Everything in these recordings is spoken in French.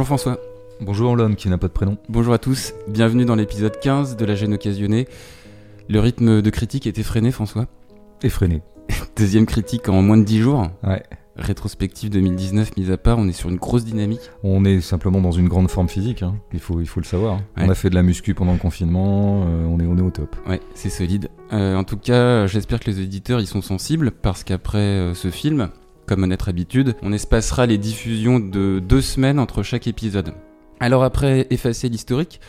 Bonjour François. Bonjour l'homme qui n'a pas de prénom. Bonjour à tous, bienvenue dans l'épisode 15 de La gêne occasionnée. Le rythme de critique est effréné François Effréné. Deuxième critique en moins de 10 jours. Ouais. Rétrospective 2019 mise à part, on est sur une grosse dynamique. On est simplement dans une grande forme physique, hein. il, faut, il faut le savoir. Ouais. On a fait de la muscu pendant le confinement, euh, on, est, on est au top. Ouais, c'est solide. Euh, en tout cas, j'espère que les auditeurs y sont sensibles parce qu'après euh, ce film, comme à notre habitude, on espacera les diffusions de deux semaines entre chaque épisode. Alors après effacer l'historique,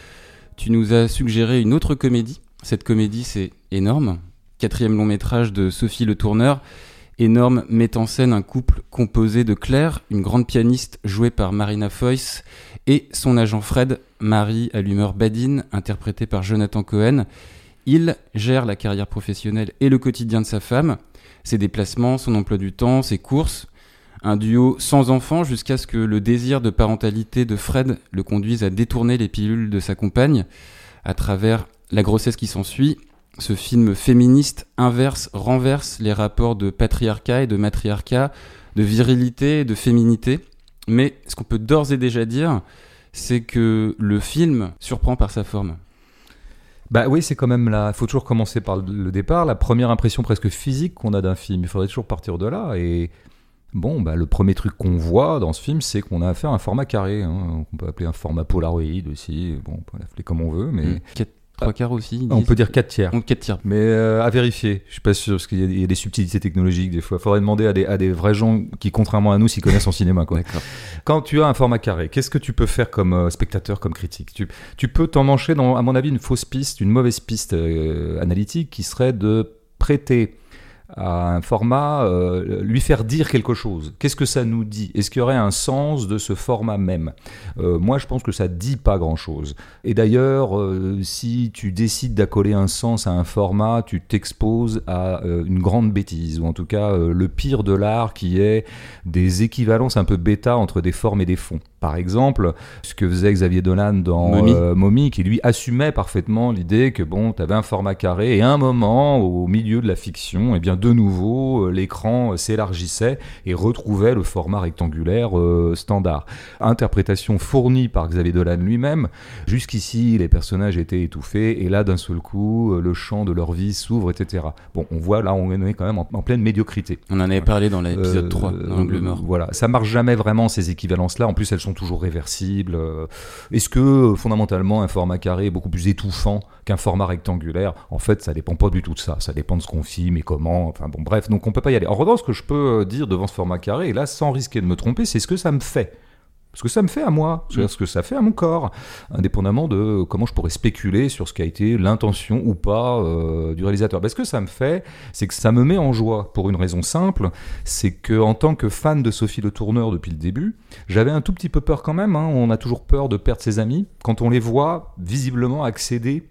tu nous as suggéré une autre comédie. Cette comédie, c'est énorme. Quatrième long métrage de Sophie Le Tourneur. Énorme met en scène un couple composé de Claire, une grande pianiste jouée par Marina Foïs, et son agent Fred, Marie à l'humeur badine, interprétée par Jonathan Cohen. Il gère la carrière professionnelle et le quotidien de sa femme, ses déplacements, son emploi du temps, ses courses. Un duo sans enfant jusqu'à ce que le désir de parentalité de Fred le conduise à détourner les pilules de sa compagne à travers la grossesse qui s'ensuit. Ce film féministe inverse, renverse les rapports de patriarcat et de matriarcat, de virilité et de féminité. Mais ce qu'on peut d'ores et déjà dire, c'est que le film surprend par sa forme. Bah oui, c'est quand même là. Il faut toujours commencer par le- départ, la première impression presque physique qu'on a d'un film. Il faudrait toujours partir de là. Et bon, bah, le premier truc qu'on voit dans ce film, c'est qu'on a affaire à un format carré. Hein. On peut appeler un format Polaroid aussi. Bon, on peut l'appeler comme on veut, mais Mm. Quatre- trois quarts aussi. ils on peut dire 4 tiers. Donc, quatre tiers. Mais euh, à vérifier, je suis pas sûr, parce qu'il y, a- il y a des subtilités technologiques des fois. Il faudrait demander à des, à des vrais gens qui, contrairement à nous, s'y connaissent en cinéma. Quoi. Quand tu as un format carré, qu'est-ce que tu peux faire comme euh, spectateur, comme critique? Tu, tu peux t'emmancher dans, à mon avis, une fausse piste, une mauvaise piste euh, analytique qui serait de prêter à un format, euh, lui faire dire quelque chose. Qu'est-ce que ça nous dit? Est-ce qu'il y aurait un sens de ce format même? Euh, Moi, je pense que ça dit pas grand-chose. Et d'ailleurs, euh, si tu décides d'accoler un sens à un format, tu t'exposes à une grande bêtise, ou en tout cas le pire de l'art qui est des équivalences un peu bêta entre des formes et des fonds. Par exemple, ce que faisait Xavier Dolan dans Mommy. euh, Mommy, qui lui assumait parfaitement l'idée que bon, tu avais un format carré et à un moment, au milieu de la fiction, et bien de nouveau, euh, l'écran euh, s'élargissait et retrouvait le format rectangulaire euh, standard. Interprétation fournie par Xavier Dolan lui-même. Jusqu'ici, les personnages étaient étouffés et là, d'un seul coup, le champ de leur vie s'ouvre, etc. Bon, on voit là, on est quand même en, en pleine médiocrité. On en avait parlé dans l'épisode Euh, 3, dans. Voilà, ça marche jamais vraiment ces équivalences-là. En plus, elles sont toujours réversibles. Euh, Est-ce que fondamentalement un format carré est beaucoup plus étouffant qu'un format rectangulaire? En fait, ça dépend pas du tout de ça. Ça dépend de ce qu'on filme et comment. Enfin bon, bref, donc on peut pas y aller. En revanche, ce que je peux euh, dire devant ce format carré, et là, sans risquer de me tromper, c'est ce que ça me fait. Ce que ça me fait à moi, c'est-à-dire ce que ça fait à mon corps, indépendamment de comment je pourrais spéculer sur ce qu'a été l'intention ou pas euh, du réalisateur. Ben, ce que ça me fait, c'est que ça me met en joie pour une raison simple, c'est que en tant que fan de Sophie Le Tourneur depuis le début, j'avais un tout petit peu peur quand même. hein. On a toujours peur de perdre ses amis quand on les voit visiblement accéder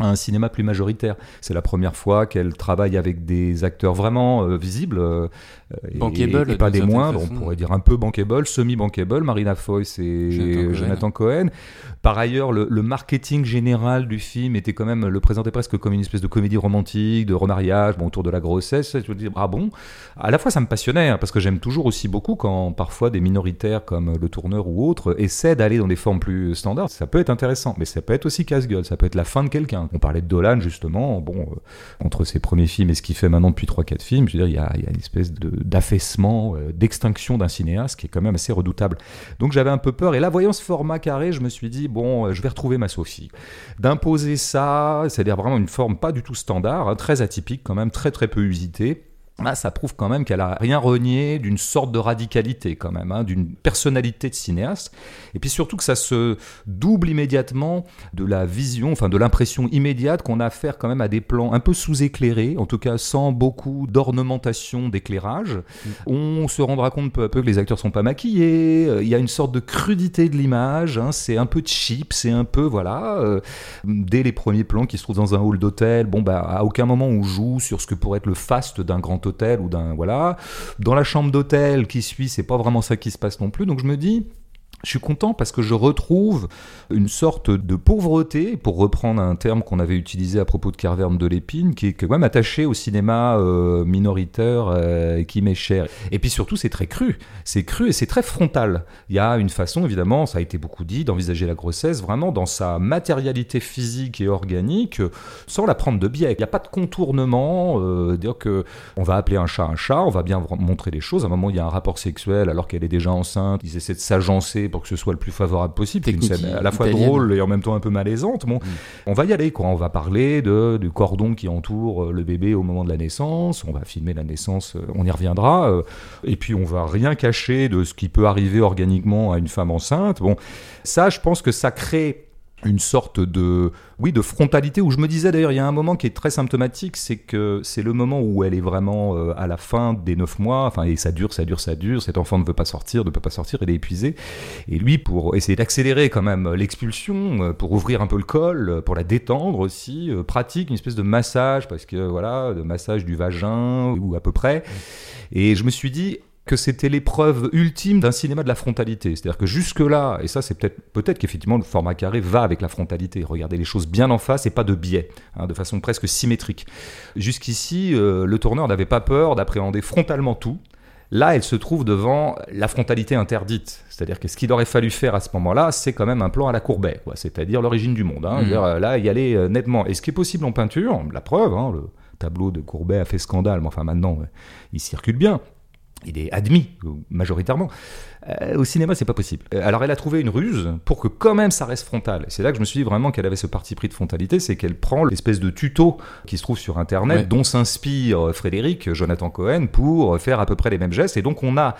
à un cinéma plus majoritaire. C'est la première fois qu'elle travaille avec des acteurs vraiment euh, visibles euh, et- Bankable, et, pas des moindres. façon. On pourrait dire un peu bankable, semi-bankable. Marina Foïs et Jonathan Cohen. Jonathan Cohen. Par ailleurs, le, marketing général du film était quand même le présentait presque comme une espèce de comédie romantique, de remariage, bon, autour de la grossesse. Je me dis, ah bon? À la fois, ça me passionnait hein, parce que j'aime toujours aussi beaucoup quand parfois des minoritaires comme le tourneur ou autres essaient d'aller dans des formes plus standards. Ça peut être intéressant, mais ça peut être aussi casse-gueule. Ça peut être la fin de quelqu'un. On parlait de Dolan justement. Bon, euh, entre ses premiers films et ce qu'il fait maintenant depuis 3-4 films, je veux dire, il y a, une espèce de- d'affaissement, euh, d'extinction d'un cinéaste qui est quand même assez redoutable. Donc j'avais un peu peur. Et là, voyant ce format carré, je me suis dit, bon, euh, je vais retrouver ma Sophie. D'imposer ça, c'est-à-dire vraiment une forme pas du tout standard, hein, très atypique quand même, très très peu usitée. Là, ça prouve quand même qu'elle a rien renié d'une sorte de radicalité quand même, hein, d'une personnalité de cinéaste. Et puis surtout que ça se double immédiatement de la vision, enfin de l'impression immédiate qu'on a affaire quand même à des plans un peu sous-éclairés, en tout cas sans beaucoup d'ornementation d'éclairage. On se rendra compte peu à peu que les acteurs sont pas maquillés. euh, Il y a une sorte de crudité de l'image. hein, c'est un peu cheap, c'est un peu voilà. euh, dès les premiers plans qui se trouvent dans un hall d'hôtel, bon bah à aucun moment on joue sur ce que pourrait être le faste d'un grand hôtel ou d'un voilà. Dans la chambre d'hôtel qui suit, c'est pas vraiment ça qui se passe non plus. Donc je me dis je suis content parce que je retrouve une sorte de pauvreté, pour reprendre un terme qu'on avait utilisé à propos de Carverne de l'Épine, qui est quand même attaché au cinéma euh, minoritaire euh, qui m'est cher. Et puis surtout, c'est très cru. C'est cru et c'est très frontal. Il y a une façon, évidemment, ça a été beaucoup dit, d'envisager la grossesse vraiment dans sa matérialité physique et organique, sans la prendre de biais. Il n'y a pas de contournement, euh, dire que on va appeler un chat un chat, on va bien montrer les choses. À un moment, il y a un rapport sexuel alors qu'elle est déjà enceinte. Ils essaient de s'agencer pour que ce soit le plus favorable possible. Une scène à la fois drôle et en même temps un peu malaisante. Bon, mm. on va y aller, quoi. On va parler de, du cordon qui entoure euh, le bébé au moment de la naissance. On va filmer la naissance, euh, on y reviendra. Euh, et puis on va rien cacher de ce qui peut arriver organiquement à une femme enceinte. Bon, ça, je pense que ça crée une sorte de oui de frontalité où je me disais d'ailleurs il y a un moment qui est très symptomatique c'est que c'est le moment où elle est vraiment euh, à la fin des neuf mois enfin et ça dure ça dure ça dure cet enfant ne veut pas sortir ne peut pas sortir il est épuisé. Et lui pour essayer d'accélérer quand même l'expulsion euh, pour ouvrir un peu le col euh, pour la détendre aussi pratique une espèce de massage parce que voilà de massage du vagin ou à peu près. Et je me suis dit que c'était l'épreuve ultime d'un cinéma de la frontalité. C'est-à-dire que jusque-là, et ça c'est peut-être peut-être qu'effectivement le format carré va avec la frontalité, regarder les choses bien en face et pas de biais, hein, de façon presque symétrique. Jusqu'ici, euh, le tourneur n'avait pas peur d'appréhender frontalement tout. Là, elle se trouve devant la frontalité interdite. C'est-à-dire que ce qu'il aurait fallu faire à ce moment-là, c'est quand même un plan à la Courbet, c'est-à-dire l'origine du monde. Hein. Mmh. Dire, là, y aller euh, nettement. Et ce qui est possible en peinture, la preuve, hein, le tableau de Courbet a fait scandale, mais enfin maintenant, il circule bien il est admis majoritairement. Euh, au cinéma, c'est pas possible. Euh, alors, elle a trouvé une ruse pour que quand même ça reste frontal. C'est là que je me suis dit vraiment qu'elle avait ce parti pris de frontalité, c'est qu'elle prend l'espèce de tuto qui se trouve sur Internet, dont s'inspire Frédéric, Jonathan Cohen, pour faire à peu près les mêmes gestes. Et donc, on a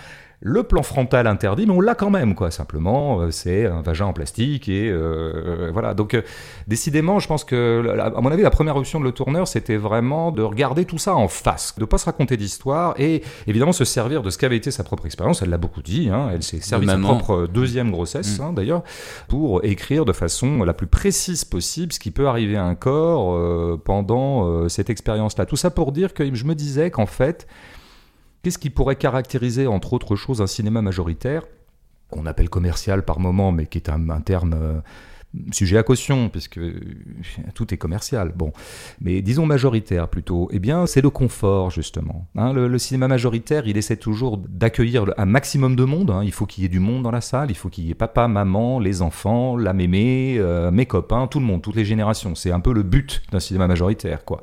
le plan frontal interdit, mais on l'a quand même, quoi. Simplement, euh, c'est un vagin en plastique et euh, voilà. Donc, euh, décidément, je pense que, à mon avis, la première option de le tourneur, c'était vraiment de regarder tout ça en face, de pas se raconter d'histoire et évidemment se servir de ce qu'avait été sa propre expérience. Elle l'a beaucoup dit. Hein, elle s'est servie de sa propre deuxième grossesse, mm. hein, d'ailleurs, pour écrire de façon la plus précise possible ce qui peut arriver à un corps pendant cette expérience-là. Tout ça pour dire que je me disais qu'en fait Qu'est-ce qui pourrait caractériser, entre autres choses, un cinéma majoritaire, qu'on appelle commercial par moment, mais qui est un, terme euh, sujet à caution, puisque tout est commercial. Bon, mais disons majoritaire plutôt. Eh bien, c'est le confort justement. Hein. le, cinéma majoritaire, il essaie toujours d'accueillir un maximum de monde. Hein. Il faut qu'il y ait du monde dans la salle. Il faut qu'il y ait papa, maman, les enfants, la mémé, euh, mes copains, tout le monde, toutes les générations. C'est un peu le but d'un cinéma majoritaire, quoi.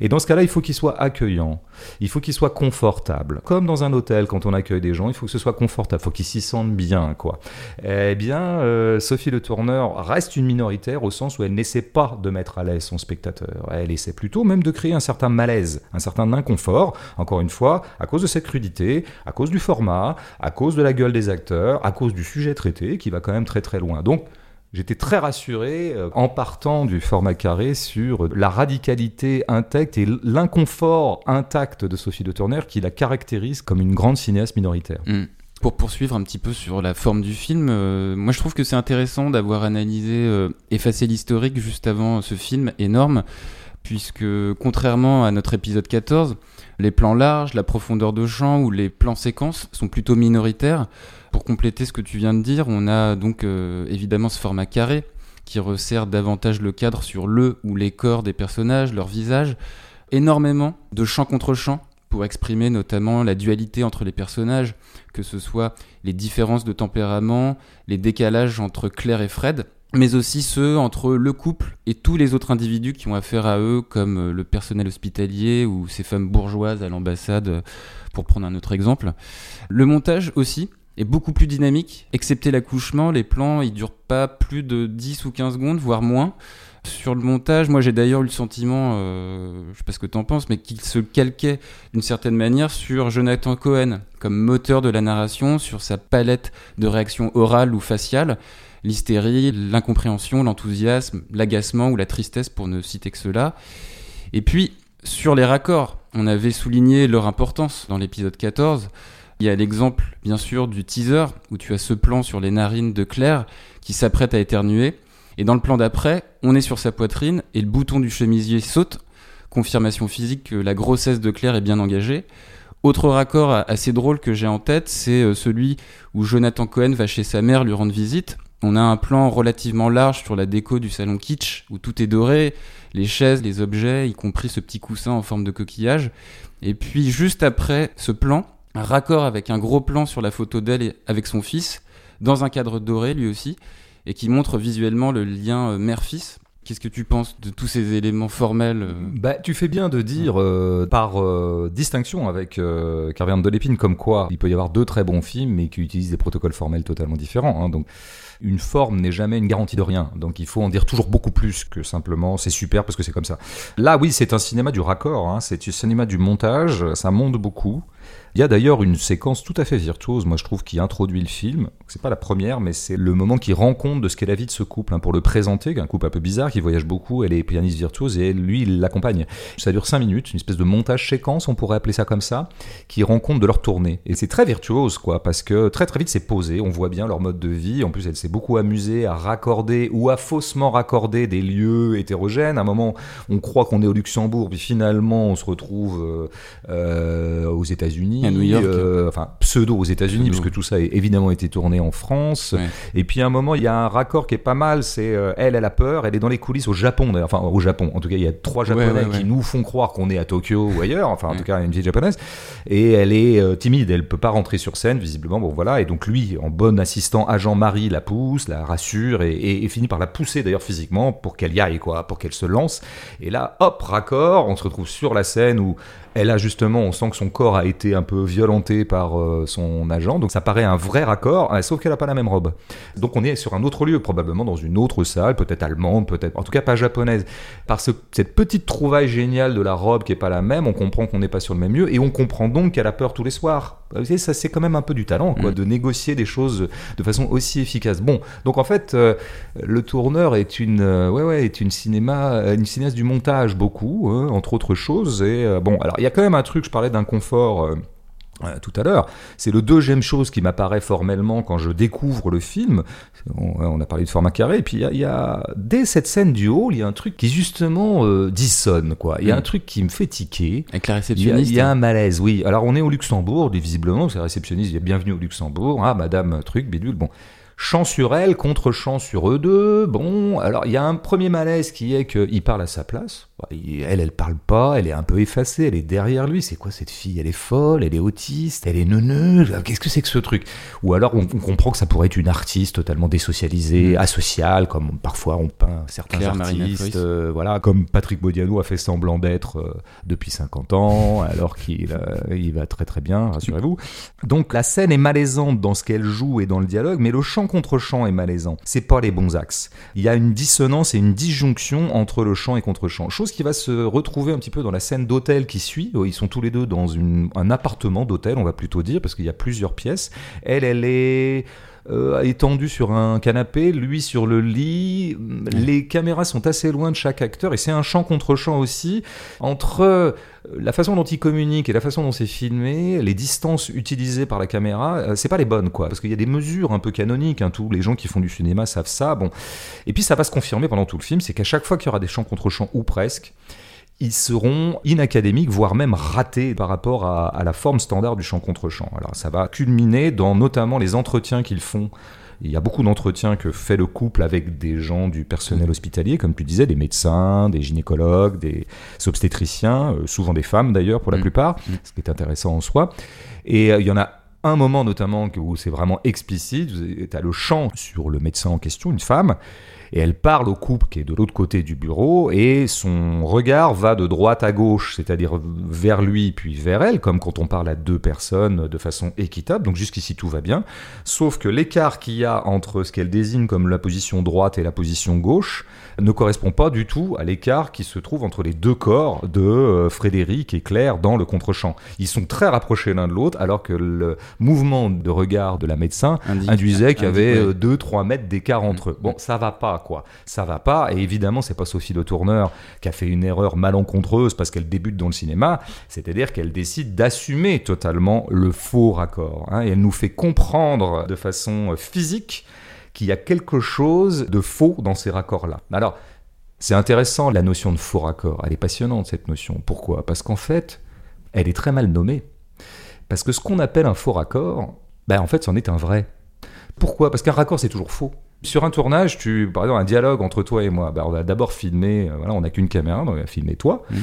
Et dans ce cas-là, il faut qu'il soit accueillant. Il faut qu'il soit confortable. Comme dans un hôtel, quand on accueille des gens, il faut que ce soit confortable. Il faut qu'ils s'y sentent bien, quoi. Eh bien, euh, Sophie Le Tourneur reste une minoritaire au sens où elle n'essaie pas de mettre à l'aise son spectateur. Elle essaie plutôt même de créer un certain malaise, un certain inconfort, encore une fois, à cause de cette crudité, à cause du format, à cause de la gueule des acteurs, à cause du sujet traité qui va quand même très très loin. Donc, J'étais très rassuré euh, en partant du format carré sur la radicalité intacte et l'inconfort intact de Sophie de Turner qui la caractérise comme une grande cinéaste minoritaire. Mm pour poursuivre un petit peu sur la forme du film, euh, moi je trouve que c'est intéressant d'avoir analysé, euh, effacé l'historique juste avant ce film énorme, puisque contrairement à notre épisode 14, les plans larges, la profondeur de champ ou les plans séquences sont plutôt minoritaires. Pour compléter ce que tu viens de dire, on a donc euh, évidemment ce format carré qui resserre davantage le cadre sur le ou les corps des personnages, leur visage, énormément de champ contre champ pour exprimer notamment la dualité entre les personnages, que ce soit les différences de tempérament, les décalages entre Claire et Fred, mais aussi ceux entre le couple et tous les autres individus qui ont affaire à eux, comme euh, le personnel hospitalier ou ces femmes bourgeoises à l'ambassade, euh, pour prendre un autre exemple. Le montage aussi est beaucoup plus dynamique, excepté l'accouchement, les plans ils durent pas plus de 10 ou 15 secondes, voire moins. Sur le montage, moi j'ai d'ailleurs eu le sentiment, euh, je sais pas ce que tu en penses, mais qu'il se calquait d'une certaine manière sur Jonathan Cohen comme moteur de la narration, sur sa palette de réactions orales ou faciales, l'hystérie, l'incompréhension, l'enthousiasme, l'agacement ou la tristesse pour ne citer que cela. Et puis sur les raccords, on avait souligné leur importance dans l'épisode 14. Il y a l'exemple, bien sûr, du teaser où tu as ce plan sur les narines de Claire qui s'apprête à éternuer. Et dans le plan d'après, on est sur sa poitrine et le bouton du chemisier saute, confirmation physique que la grossesse de Claire est bien engagée. Autre raccord assez drôle que j'ai en tête, c'est euh, celui où Jonathan Cohen va chez sa mère lui rendre visite. On a un plan relativement large sur la déco du salon kitsch, où tout est doré, les chaises, les objets, y compris ce petit coussin en forme de coquillage. Et puis juste après ce plan, un raccord avec un gros plan sur la photo d'elle avec son fils, dans un cadre doré lui aussi, et qui montre visuellement le lien euh, mère-fils. Qu'est-ce que tu penses de tous ces éléments formels euh? Bah, Tu fais bien de dire, euh, par distinction avec euh, Carverne de l'Épine, comme quoi il peut y avoir deux très bons films, mais qui utilisent des protocoles formels totalement différents. Hein. donc, une forme n'est jamais une garantie de rien. Donc, il faut en dire toujours beaucoup plus que simplement c'est super parce que c'est comme ça. Là, oui, c'est un cinéma du raccord, hein. c'est un cinéma du montage, ça monte beaucoup. Il y a d'ailleurs une séquence tout à fait virtuose, moi je trouve, qui introduit le film. C'est pas la première, mais c'est le moment qui rend compte de ce qu'est la vie de ce couple. Hein, pour le présenter, un couple un peu bizarre, qui voyage beaucoup, elle est pianiste virtuose et lui, il l'accompagne. Ça dure 5 minutes, une espèce de montage séquence, on pourrait appeler ça comme ça, qui rend compte de leur tournée. Et c'est très virtuose, quoi, parce que très très vite c'est posé, on voit bien leur mode de vie. En plus, elle s'est beaucoup amusée à raccorder ou à faussement raccorder des lieux hétérogènes. À un moment, on croit qu'on est au Luxembourg, puis finalement, on se retrouve euh, euh, aux États-Unis à New York. Euh, enfin pseudo aux États-Unis, puisque tout ça a évidemment été tourné en France. Et puis à un moment, il y a un raccord qui est pas mal. C'est euh, elle, elle a peur, elle est dans les coulisses au Japon. Enfin au Japon. En tout cas, il y a trois Japonais qui nous font croire qu'on est à Tokyo ou ailleurs. Enfin en tout cas, une vieille japonaise. Et elle est euh, timide, elle peut pas rentrer sur scène visiblement. Bon voilà. Et donc lui, en bon assistant agent Marie, la pousse, la rassure et, et finit par la pousser d'ailleurs physiquement pour qu'elle y aille quoi, pour qu'elle se lance. Et là, hop, raccord. On se retrouve sur la scène où elle a justement, on sent que son corps a été un peu violenté par euh, son agent, donc ça paraît un vrai raccord, euh, sauf qu'elle n'a pas la même robe. Donc on est sur un autre lieu, probablement dans une autre salle, peut-être allemande, peut-être, en tout cas pas japonaise. Par cette petite trouvaille géniale de la robe qui est pas la même, on comprend qu'on n'est pas sur le même lieu, et on comprend donc qu'elle a peur tous les soirs. Vous savez, ça c'est quand même un peu du talent, quoi, mm. de négocier des choses de façon aussi efficace. Bon, donc en fait, euh, le tourneur est une, ouais, ouais, est une cinéma, une cinéaste du montage beaucoup, hein, entre autres choses. Et bon, alors il y a quand même un truc, je parlais d'inconfort. Euh, euh, tout à l'heure. C'est le deuxième chose qui m'apparaît formellement quand je découvre le film. On, a parlé de format carré, et puis il y, a, dès cette scène du hall, il y a un truc qui justement euh, dissonne, quoi. Il y a mm. un truc qui me fait tiquer. Avec la réceptionniste. Il y, a, un malaise, oui. Alors on est au Luxembourg, visiblement, c'est la réceptionniste, bienvenue au Luxembourg, ah madame truc, bidule, bon chant sur elle contre chant sur eux deux. Bon, alors il y a un premier malaise qui est qu'il parle à sa place. Elle, elle parle pas, elle est un peu effacée, elle est derrière lui. C'est quoi cette fille? Elle est folle, elle est autiste, elle est neuneuse. Qu'est-ce que c'est que ce truc? Ou alors on, comprend que ça pourrait être une artiste totalement désocialisée, mm. asociale, comme parfois on peint certains artistes. Euh, voilà, comme Patrick Bodiano a fait semblant d'être euh, depuis 50 ans, alors qu'il euh, il va très très bien, rassurez-vous. Donc la scène est malaisante dans ce qu'elle joue et dans le dialogue, mais le chant contre chant est malaisant. C'est pas les bons axes. Il y a une dissonance et une disjonction entre le chant et contre chant. Chose qui va se retrouver un petit peu dans la scène d'hôtel qui suit. Oh, ils sont tous les deux dans un appartement d'hôtel, on va plutôt dire, parce qu'il y a plusieurs pièces. Elle, elle est euh, étendu sur un canapé, lui sur le lit. Les caméras sont assez loin de chaque acteur et c'est un champ contre champ aussi entre euh, la façon dont il communique et la façon dont c'est filmé, les distances utilisées par la caméra, euh, c'est pas les bonnes quoi, parce qu'il y a des mesures un peu canoniques. Hein, tous les gens qui font du cinéma savent ça. Bon, et puis ça va se confirmer pendant tout le film, c'est qu'à chaque fois qu'il y aura des champs contre champs ou presque, ils seront inacadémiques, voire même ratés par rapport à, la forme standard du chant contre chant. Alors ça va culminer dans notamment les entretiens qu'ils font. Il y a beaucoup d'entretiens que fait le couple avec des gens du personnel hospitalier, comme tu disais, des médecins, des gynécologues, des obstétriciens, euh, souvent des femmes d'ailleurs pour la mm. plupart, mm. ce qui est intéressant en soi. Et euh, il y en a un moment notamment où c'est vraiment explicite, tu as le chant sur le médecin en question, une femme, et elle parle au couple qui est de l'autre côté du bureau et son regard va de droite à gauche, c'est-à-dire vers lui puis vers elle, comme quand on parle à deux personnes de façon équitable. Donc jusqu'ici tout va bien, sauf que l'écart qu'il y a entre ce qu'elle désigne comme la position droite et la position gauche ne correspond pas du tout à l'écart qui se trouve entre les deux corps de euh, Frédéric et Claire dans le contre-champ. Ils sont très rapprochés l'un de l'autre alors que le mouvement de regard de la médecin induisait qu'il y avait 2-3 euh, mètres d'écart entre eux. Bon, ça va pas quoi. Ça va pas. Et évidemment, c'est pas Sophie Le Tourneur qui a fait une erreur malencontreuse parce qu'elle débute dans le cinéma. C'est-à-dire qu'elle décide d'assumer totalement le faux raccord. Hein, et elle nous fait comprendre de façon physique qu'il y a quelque chose de faux dans ces raccords-là. Alors, c'est intéressant la notion de faux raccord. Elle est passionnante cette notion. Pourquoi? Parce qu'en fait, elle est très mal nommée. Parce que ce qu'on appelle un faux raccord, ben en fait, c'en est un vrai. Pourquoi? Parce qu'un raccord, c'est toujours faux. Sur un tournage, tu, par exemple, un dialogue entre toi et moi, bah, on va d'abord filmer, euh, voilà, on n'a qu'une caméra, donc on va filmer toi, Mhm.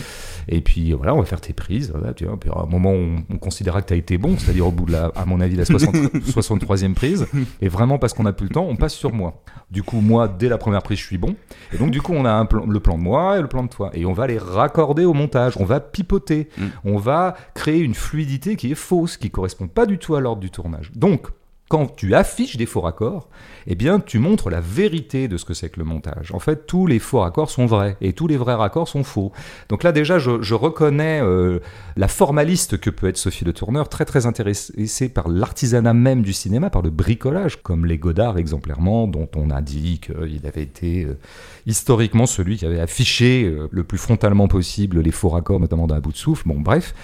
et puis voilà, on va faire tes prises, voilà, tu vois, puis à un moment, on, on considérera que tu as été bon, c'est-à-dire au bout de la, à mon avis, la 60 63e prise, et vraiment parce qu'on n'a plus le temps, on passe sur moi. Du coup, moi, dès la première prise, je suis bon, et donc du coup, on a un plan, le plan de moi et le plan de toi, et on va les raccorder au montage, on va pipoter, Mhm. on va créer une fluidité qui est fausse, qui correspond pas du tout à l'ordre du tournage. Donc, quand tu affiches des faux raccords, eh bien, tu montres la vérité de ce que c'est que le montage. En fait, tous les faux raccords sont vrais et tous les vrais raccords sont faux. Donc là, déjà, je, reconnais euh, la formaliste que peut être Sophie Le Tourneur, très très intéressée par l'artisanat même du cinéma, par le bricolage, comme les Godard exemplairement, dont on a dit qu'il avait été euh, historiquement celui qui avait affiché euh, le plus frontalement possible les faux raccords, notamment d'un bout de souffle. Bon, bref.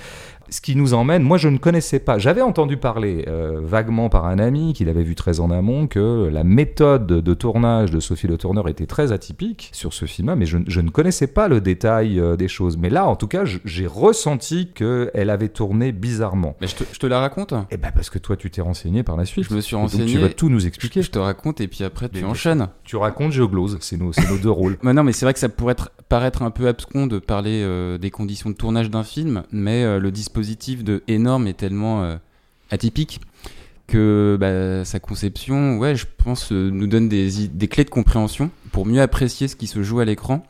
Ce qui nous emmène, moi je ne connaissais pas, j'avais entendu parler euh, vaguement par un ami qui l'avait vu très en amont que la méthode de tournage de Sophie Le Tourneur était très atypique sur ce film-là, mais je, je ne connaissais pas le détail euh, des choses. Mais là, en tout cas, j'ai ressenti qu'elle avait tourné bizarrement. Mais je te, je te la raconte? Eh ben parce que toi tu t'es renseigné par la suite. Je me suis Et donc, renseigné. tu vas tout nous expliquer. je te raconte et puis après tu Mais- enchaînes. Tu racontes, je glose. C'est nos, deux rôles. Mais non, mais c'est vrai que ça pourrait être- paraître un peu abscon de parler euh, des conditions de tournage d'un film, mais le dispositif de énorme est tellement euh, atypique que bah, sa conception, ouais, je pense, euh, nous donne des, des clés de compréhension pour mieux apprécier ce qui se joue à l'écran.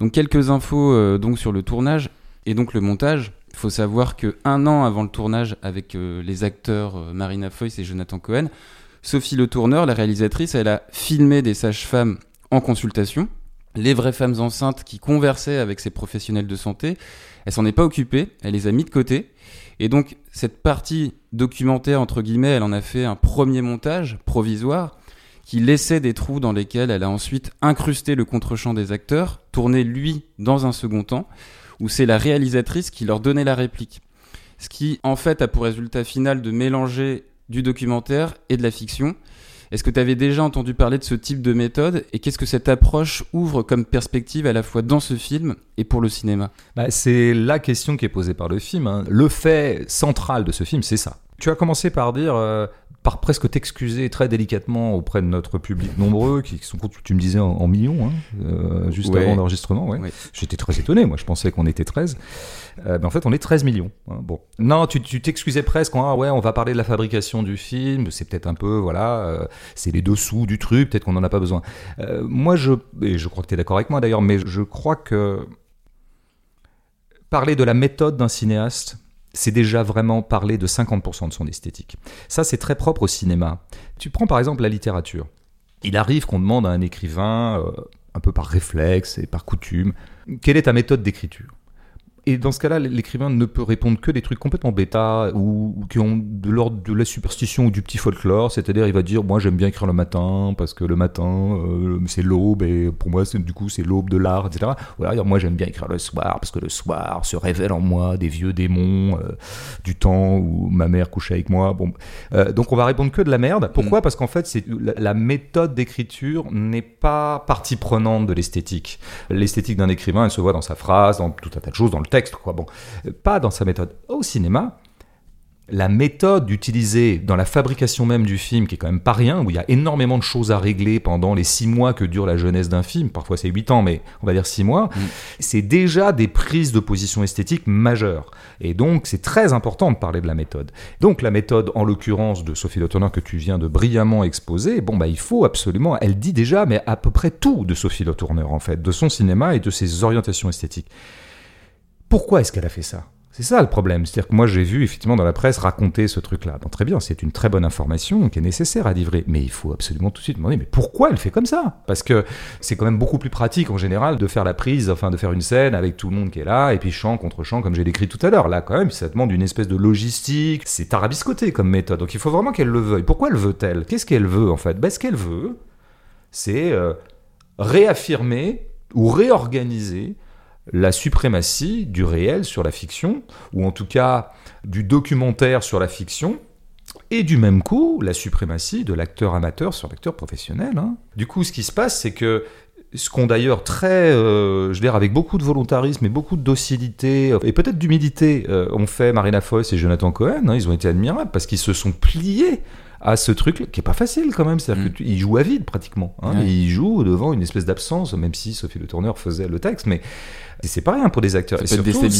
Donc quelques infos euh, donc sur le tournage et donc le montage. Il faut savoir que un an avant le tournage, avec les acteurs Marina Foïs et Jonathan Cohen, Sophie Le Tourneur, la réalisatrice, elle a filmé des sages-femmes en consultation, les vraies femmes enceintes qui conversaient avec ces professionnels de santé. Elle s'en est pas occupée, elle les a mis de côté. Et donc cette partie documentaire entre guillemets, elle en a fait un premier montage provisoire qui laissait des trous dans lesquels elle a ensuite incrusté le contre-champ des acteurs, tourné lui dans un second temps, où c'est la réalisatrice qui leur donnait la réplique. Ce qui en fait a pour résultat final de mélanger du documentaire et de la fiction. Est-ce que tu avais déjà entendu parler de ce type de méthode et qu'est-ce que cette approche ouvre comme perspective à la fois dans ce film et pour le cinéma? Bah, c'est la question qui est posée par le film. hein. Le fait central de ce film, c'est ça. Tu as commencé par dire, euh, par presque t'excuser très délicatement auprès de notre public nombreux, qui sont, tu me disais, en, en millions, hein, euh, juste Ouais. avant l'enregistrement. Ouais. Ouais. J'étais très étonné, moi je pensais qu'on était 13. Euh, mais en fait, on est 13 millions. hein. Bon. Non, tu tu t'excusais presque en, ah ouais, on va parler de la fabrication du film, c'est peut-être un peu, voilà, euh, c'est les dessous du truc, peut-être qu'on n'en a pas besoin. Euh, moi, je, et je crois que tu es d'accord avec moi d'ailleurs, mais je crois que parler de la méthode d'un cinéaste, c'est déjà vraiment parler de 50% de son esthétique. Ça, c'est très propre au cinéma. Tu prends par exemple la littérature. Il arrive qu'on demande à un écrivain, euh, un peu par réflexe et par coutume, quelle est ta méthode d'écriture? Et dans ce cas-là, l'écrivain ne peut répondre que des trucs complètement bêta ou, ou qui ont de l'ordre de la superstition ou du petit folklore. C'est-à-dire, il va dire Moi, j'aime bien écrire le matin parce que le matin, euh, c'est l'aube et pour moi, du coup, c'est l'aube de l'art, etc. Ou alors, moi, j'aime bien écrire le soir parce que le soir se révèle en moi des vieux démons euh, du temps où ma mère couchait avec moi. Bon, euh, donc, on va répondre que de la merde. Pourquoi? Parce qu'en fait, c'est la, la méthode d'écriture n'est pas partie prenante de l'esthétique. L'esthétique d'un écrivain, elle se voit dans sa phrase, dans tout un tas de choses, dans le texte, quoi. Bon, pas dans sa méthode. Au cinéma, la méthode utilisée dans la fabrication même du film, qui est quand même pas rien, où il y a énormément de choses à régler pendant les six mois que dure la jeunesse d'un film, parfois c'est huit ans, mais on va dire six mois, Mm. c'est déjà des prises de position esthétique majeures. Et donc c'est très important de parler de la méthode. Donc la méthode, en l'occurrence de Sophie Le que tu viens de brillamment exposer, bon bah il faut absolument, elle dit déjà, mais à peu près tout de Sophie Le en fait, de son cinéma et de ses orientations esthétiques. Pourquoi est-ce qu'elle a fait ça? C'est ça le problème. C'est-à-dire que moi, j'ai vu effectivement dans la presse raconter ce truc-là. Bon, très bien, c'est une très bonne information qui est nécessaire à livrer. Mais il faut absolument tout de suite demander, mais pourquoi elle fait comme ça? Parce que c'est quand même beaucoup plus pratique en général de faire la prise, enfin de faire une scène avec tout le monde qui est là, et puis chant contre chant, comme j'ai décrit tout à l'heure. Là, quand même, ça demande une espèce de logistique. C'est tarabiscoté comme méthode. Donc il faut vraiment qu'elle le veuille. Pourquoi elle veut-elle? Qu'est-ce qu'elle veut en fait? Ben, Ce qu'elle veut, c'est euh, réaffirmer ou réorganiser la suprématie du réel sur la fiction, ou en tout cas du documentaire sur la fiction, et du même coup la suprématie de l'acteur amateur sur l'acteur professionnel. hein. Du coup, ce qui se passe, c'est que ce qu'ont d'ailleurs très, euh, je veux dire, avec beaucoup de volontarisme et beaucoup de docilité et peut-être d'humilité, euh, ont fait Marina Foïs et Jonathan Cohen. hein, ils ont été admirables parce qu'ils se sont pliés à ce truc qui est pas facile quand même. C'est-à-dire Mm. ils jouent à vide pratiquement. Hein, Ouais. et ils jouent devant une espèce d'absence, même si Sophie Le Tourneur faisait le texte, mais c'est pas rien pour des acteurs. Ça Et peut être surtout,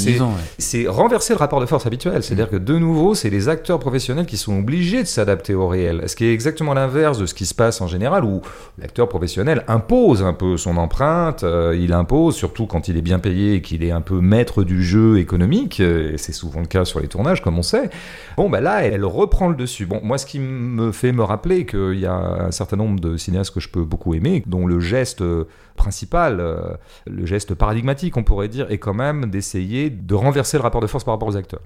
c'est- ouais. renverser le rapport de force habituel. C'est-à-dire que de nouveau, c'est les acteurs professionnels qui sont obligés de s'adapter au réel. Ce qui est exactement l'inverse de ce qui se passe en général, où l'acteur professionnel impose un peu son empreinte, euh, il impose, surtout quand il est bien payé et qu'il est un peu maître du jeu économique, euh, et c'est souvent le cas sur les tournages, comme on sait. Bon, bah là, elle, elle reprend le dessus. Bon, moi, ce qui me fait me rappeler qu'il y a un certain nombre de cinéastes que je peux beaucoup aimer, dont le geste euh, principal, euh, le geste paradigmatique, on pourrait dire, est quand même d'essayer de renverser le rapport de force par rapport aux acteurs.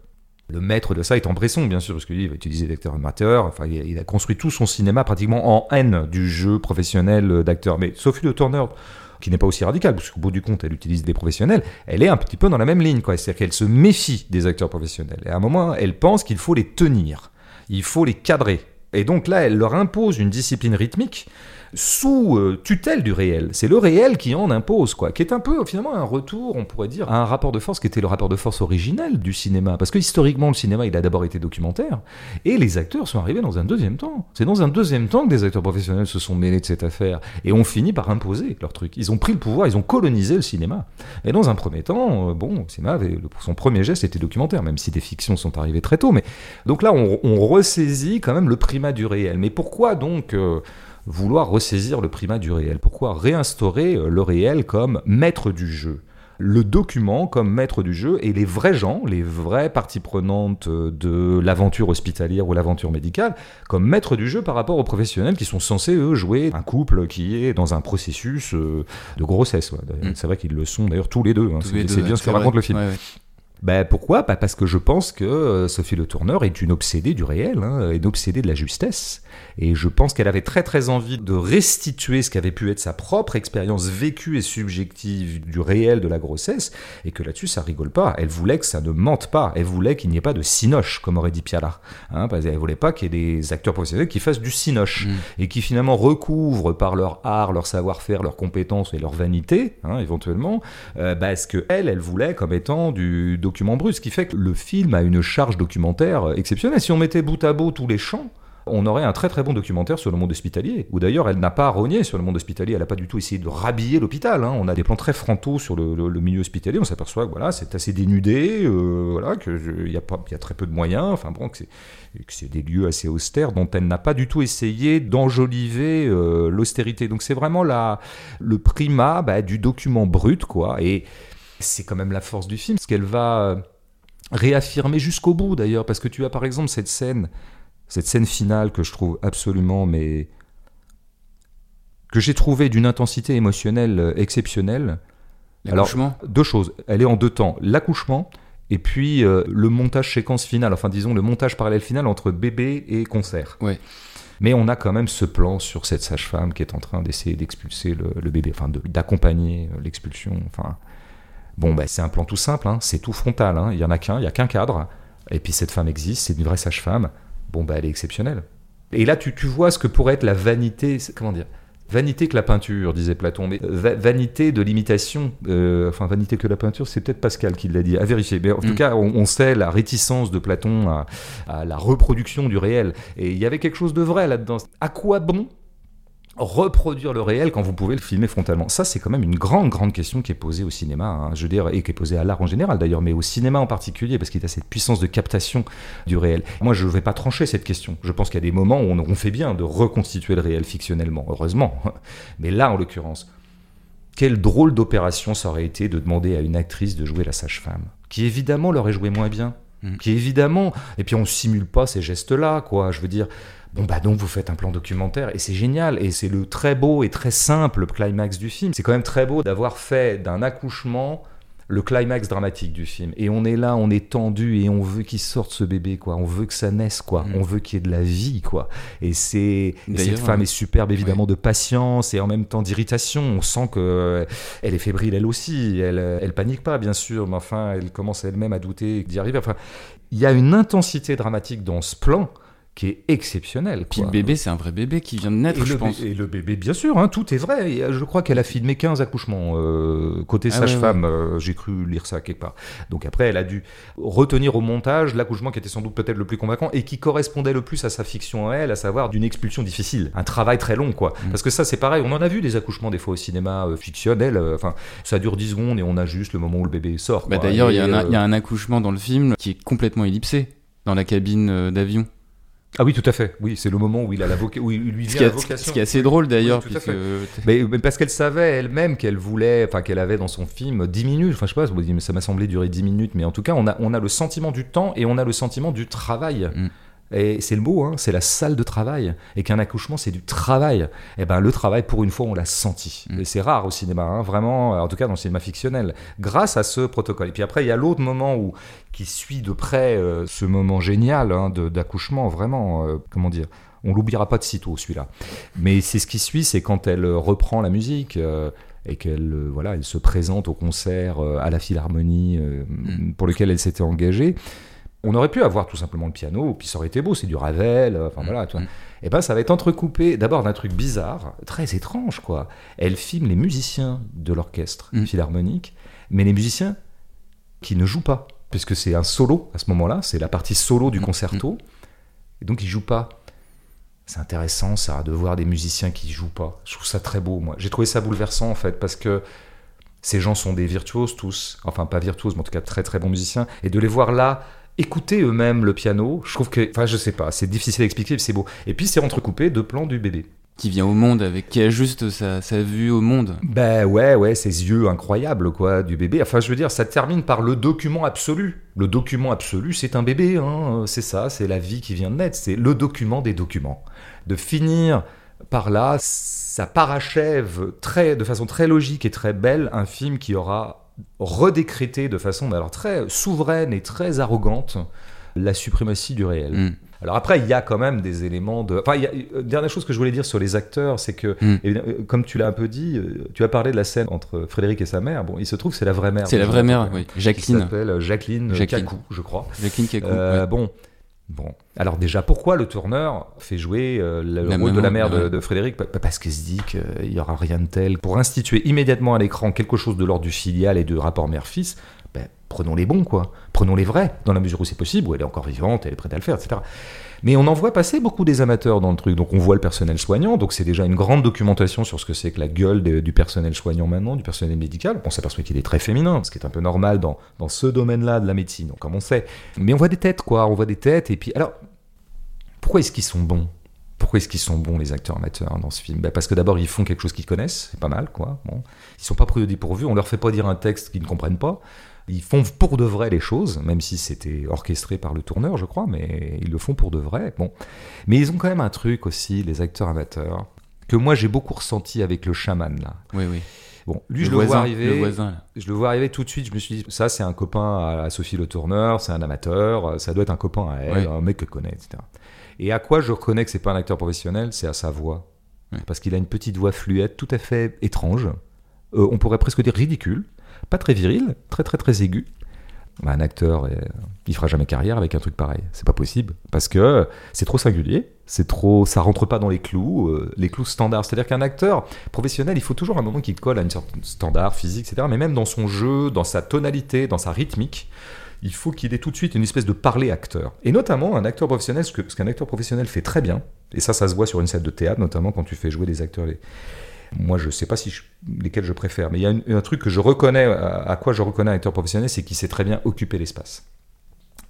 Le maître de ça étant Bresson, bien sûr, parce qu'il va utiliser d'acteurs amateurs. Enfin, il a, construit tout son cinéma pratiquement en haine du jeu professionnel d'acteurs. Mais Sophie Le Tourneur, qui n'est pas aussi radicale, parce qu'au bout du compte, elle utilise des professionnels, elle est un petit peu dans la même ligne. C'est-à-dire qu'elle se méfie des acteurs professionnels. Et à un moment, elle pense qu'il faut les tenir, il faut les cadrer. Et donc là, elle leur impose une discipline rythmique sous euh, tutelle du réel. C'est le réel qui en impose, quoi, qui est un peu finalement un retour, on pourrait dire, à un rapport de force qui était le rapport de force originel du cinéma. Parce que historiquement, le cinéma, il a d'abord été documentaire, et les acteurs sont arrivés dans un deuxième temps. C'est dans un deuxième temps que des acteurs professionnels se sont mêlés de cette affaire, et ont fini par imposer leur truc. Ils ont pris le pouvoir, ils ont colonisé le cinéma. Et dans un premier temps, euh, bon, le cinéma son premier geste était documentaire, même si des fictions sont arrivées très tôt. Mais donc là, on, on ressaisit quand même le primat du réel. Mais pourquoi donc euh, vouloir ressaisir le primat du réel Pourquoi réinstaurer euh, le réel comme maître du jeu? Le document comme maître du jeu et les vrais gens, les vraies parties prenantes euh, de l'aventure hospitalière ou l'aventure médicale, comme maître du jeu par rapport aux professionnels qui sont censés, eux, jouer un couple qui est dans un processus euh, de grossesse. ouais. Mm. C'est vrai qu'ils le sont d'ailleurs tous les deux. hein. C'est bien ce que raconte vrai. le film. Ouais, ouais. Ben, pourquoi? Bah, Parce que je pense que Sophie Le Tourneur est une obsédée du réel, hein, une obsédée de la justesse. Et je pense qu'elle avait très très envie de restituer ce qu'avait pu être sa propre expérience vécue et subjective du réel de la grossesse, et que là-dessus ça rigole pas. Elle voulait que ça ne mente pas, elle voulait qu'il n'y ait pas de cinoche, comme aurait dit Piala. Hein, parce qu'elle voulait pas qu'il y ait des acteurs professionnels qui fassent du cinoche, Mm. et qui finalement recouvrent par leur art, leur savoir-faire, leurs compétences et leur vanité, hein, éventuellement, euh, bah, ce que elle, elle voulait comme étant du document brut, ce qui fait que le film a une charge documentaire euh, exceptionnelle. Si on mettait bout à bout tous les champs, on aurait un très très bon documentaire sur le monde hospitalier. Ou d'ailleurs, elle n'a pas rogné sur le monde hospitalier, elle n'a pas du tout essayé de rhabiller l'hôpital. hein. On a des plans très frontaux sur le, milieu hospitalier, on s'aperçoit que voilà, c'est assez dénudé, euh, voilà, qu'il y, a très peu de moyens, enfin bon, que c'est que c'est des lieux assez austères dont elle n'a pas du tout essayé d'enjoliver euh, l'austérité. Donc c'est vraiment la, le primat bah, du document brut, quoi. Et c'est quand même la force du film, ce qu'elle va euh, réaffirmer jusqu'au bout d'ailleurs, parce que tu as par exemple cette scène, cette scène finale que je trouve absolument, mais que j'ai trouvé d'une intensité émotionnelle euh, exceptionnelle. Alors, L'accouchement? deux choses. Elle est en deux temps. L'accouchement et puis euh, le montage séquence finale, enfin disons le montage parallèle final entre bébé et concert. Ouais. Mais on a quand même ce plan sur cette sage-femme qui est en train d'essayer d'expulser le, le bébé, enfin d'accompagner euh, l'expulsion. Enfin, bon, bah, c'est un plan tout simple, hein, c'est tout frontal. hein, Il y en a qu'un, il y a qu'un cadre. Et puis cette femme existe, c'est une vraie sage-femme. Bon, bah, elle est exceptionnelle. Et là, tu, tu vois ce que pourrait être la vanité, comment dire Vanité que la peinture, disait Platon, mais va- vanité de l'imitation, euh, enfin vanité que la peinture, c'est peut-être Pascal qui l'a dit, à vérifier. Mais en tout Mm. cas, on, on sait la réticence de Platon à, à la reproduction du réel. Et il y avait quelque chose de vrai là-dedans. À quoi bon reproduire le réel quand vous pouvez le filmer frontalement Ça, c'est quand même une grande, grande question qui est posée au cinéma, hein, je veux dire, et qui est posée à l'art en général d'ailleurs, mais au cinéma en particulier, parce qu'il y a cette puissance de captation du réel. Moi, je ne vais pas trancher cette question. Je pense qu'il y a des moments où on, on fait bien de reconstituer le réel fictionnellement, heureusement. Mais là, en l'occurrence, quelle drôle d'opération ça aurait été de demander à une actrice de jouer la sage-femme, qui évidemment l'aurait joué moins bien, Mm. qui évidemment, et puis on simule pas ces gestes-là, quoi. Je veux dire, bon bah donc vous faites un plan documentaire et c'est génial et c'est le très beau et très simple climax du film. C'est quand même très beau d'avoir fait d'un accouchement le climax dramatique du film. Et on est là, on est tendu et on veut qu'il sorte ce bébé, quoi. On veut que ça naisse, quoi. Mm. On veut qu'il y ait de la vie, quoi. Et c'est cette femme euh, est superbe évidemment de patience et en même temps d'irritation. On sent que euh, elle est fébrile elle aussi. Elle, euh, elle panique pas bien sûr, mais enfin elle commence elle-même à douter d'y arriver. Enfin, il y a une intensité dramatique dans ce plan qui est exceptionnel. Puis quoi. le bébé, c'est un vrai bébé qui vient de naître, et je le, pense. et le bébé, bien sûr, hein, tout est vrai. Et, euh, je crois qu'elle a filmé 15 accouchements euh, côté Ah ouais, sage-femme. euh, J'ai cru lire ça quelque part. Donc après, elle a dû retenir au montage l'accouchement qui était sans doute peut-être le plus convaincant et qui correspondait le plus à sa fiction à elle, à savoir d'une expulsion difficile, un travail très long, quoi. Mm. Parce que ça, c'est pareil. On en a vu des accouchements des fois au cinéma euh, fictionnel. Enfin, ça dure 10 secondes et on a juste le moment où le bébé sort. Bah. D'ailleurs, il y, a un- il y a un accouchement dans le film qui est complètement ellipsé dans la cabine d'avion. Ah oui, tout à fait. Oui, c'est le moment où il a la voca- où il lui Ce vient qui, la est- vocation. ce qui est assez drôle d'ailleurs, Oui, tout à puisque Mais, mais parce qu'elle savait elle-même qu'elle voulait, enfin qu'elle avait dans son film 10 minutes, enfin je sais pas, ça m'a semblé durer 10 minutes, mais en tout cas on a, on a le sentiment du temps et on a le sentiment du travail. Mm. Et c'est le mot, hein, c'est la salle de travail. Et qu'un accouchement, c'est du travail. Et ben le travail, pour une fois, on l'a senti. Mm. Et c'est rare au cinéma, hein, vraiment, en tout cas dans le cinéma fictionnel, grâce à ce protocole. Et puis après, il y a l'autre moment où, qui suit de près euh, ce moment génial hein, d'accouchement, vraiment, euh, comment dire, on l'oubliera pas de sitôt celui-là. Mais c'est ce qui suit, c'est quand elle euh, reprend la musique. euh, et qu'elle euh, voilà, elle se présente au concert euh, à la Philharmonie euh, Mm. pour lequel elle s'était engagée. On aurait pu avoir tout simplement le piano, puis ça aurait été beau, c'est du Ravel, euh, enfin Mm. voilà. tu vois. Mm. Et ben ça va être entrecoupé d'abord d'un truc bizarre, très étrange quoi. Elle filme les musiciens de l'orchestre Mm. philharmonique, mais les musiciens qui ne jouent pas, puisque c'est un solo à ce moment-là, c'est la partie solo du concerto, et donc ils jouent pas. C'est intéressant ça, de voir des musiciens qui jouent pas. Je trouve ça très beau, moi. J'ai trouvé ça bouleversant en fait, parce que ces gens sont des virtuoses tous, enfin pas virtuoses, mais en tout cas très très bons musiciens, et de les voir là écouter eux-mêmes le piano, je trouve que, enfin je sais pas, c'est difficile à expliquer, mais c'est beau. Et puis c'est entrecoupé de plans du bébé. qui vient au monde, avec qui ajuste sa, sa vue au monde. Ben ouais, ouais, ces yeux incroyables, quoi, du bébé. Enfin, je veux dire, ça termine par le document absolu. Le document absolu, c'est un bébé, hein, c'est ça, c'est la vie qui vient de naître, c'est le document des documents. De finir par là, ça parachève très, de façon très logique et très belle un film qui aura redécrété de façon alors très souveraine et très arrogante la suprématie du réel. Mm. Alors après, il y a quand même des éléments de. Enfin, il y a... euh, dernière chose que je voulais dire sur les acteurs, c'est que, Mm. évidemment, euh, comme tu l'as un peu dit, euh, tu as parlé de la scène entre Frédéric et sa mère. Bon, il se trouve que c'est la vraie mère. C'est la vraie mère, oui. Qui Jacqueline. s'appelle euh, Jacqueline, Jacqueline. Cacou, je crois. Jacqueline. Euh, ouais. Bon. Bon, alors déjà, pourquoi le tourneur fait jouer euh, le La rôle de la mère de, Frédéric? Pa- Parce qu'il se dit qu'il n'y aura rien de tel. Pour instituer immédiatement à l'écran quelque chose de l'ordre du filial et de rapport mère-fils, ben, prenons les bons, quoi. Prenons les vrais, dans la mesure où c'est possible, où elle est encore vivante, elle est prête à le faire, etc. Mais on en voit passer beaucoup des amateurs dans le truc. Donc on voit le personnel soignant, donc c'est déjà une grande documentation sur ce que c'est que la gueule du personnel soignant maintenant, du personnel médical. On s'aperçoit qu'il est très féminin, ce qui est un peu normal dans, dans ce domaine-là de la médecine, comme on sait. Mais on voit des têtes, quoi. On voit des têtes, et puis. Alors, pourquoi est-ce qu'ils sont bons? Pourquoi est-ce qu'ils sont bons les acteurs amateurs dans ce film? Ben, Parce que d'abord ils font quelque chose qu'ils connaissent, c'est pas mal quoi. Bon. Ils sont pas pris au dépourvu, on leur fait pas dire un texte qu'ils ne comprennent pas. Ils font pour de vrai les choses, même si c'était orchestré par le tourneur, je crois, mais ils le font pour de vrai. Bon. Mais ils ont quand même un truc aussi, les acteurs amateurs, que moi j'ai beaucoup ressenti avec le chaman là. Oui, oui. Bon, lui je le vois arriver. Le voisin, là. Je le vois arriver tout de suite, je me suis dit, ça c'est un copain à Sophie Le Tourneur, c'est un amateur, ça doit être un copain à elle, un mec qu'elle connaît, etc. Et à quoi je reconnais que c'est pas un acteur professionnel, c'est à sa voix. Parce qu'il a une petite voix fluette, tout à fait étrange, Euh, on pourrait presque dire ridicule, pas très viril, très très très aigu. Bah, un acteur, euh, il fera jamais carrière avec un truc pareil. C'est pas possible. Parce que c'est trop singulier, c'est trop, ça rentre pas dans les clous, euh, les clous standards. C'est-à-dire qu'un acteur professionnel, il faut toujours un moment qui colle à une de standard physique, etc. Mais même dans son jeu, dans sa tonalité, dans sa rythmique, il faut qu'il ait tout de suite une espèce de parler acteur. Et notamment un acteur professionnel, ce qu'un acteur professionnel fait très bien, et ça, ça se voit sur une scène de théâtre, notamment quand tu fais jouer des acteurs. Moi, je sais pas si je- lesquels je préfère, mais il y a une- un truc que je reconnais, à, à quoi je reconnais un acteur professionnel, c'est qu'il sait très bien occuper l'espace.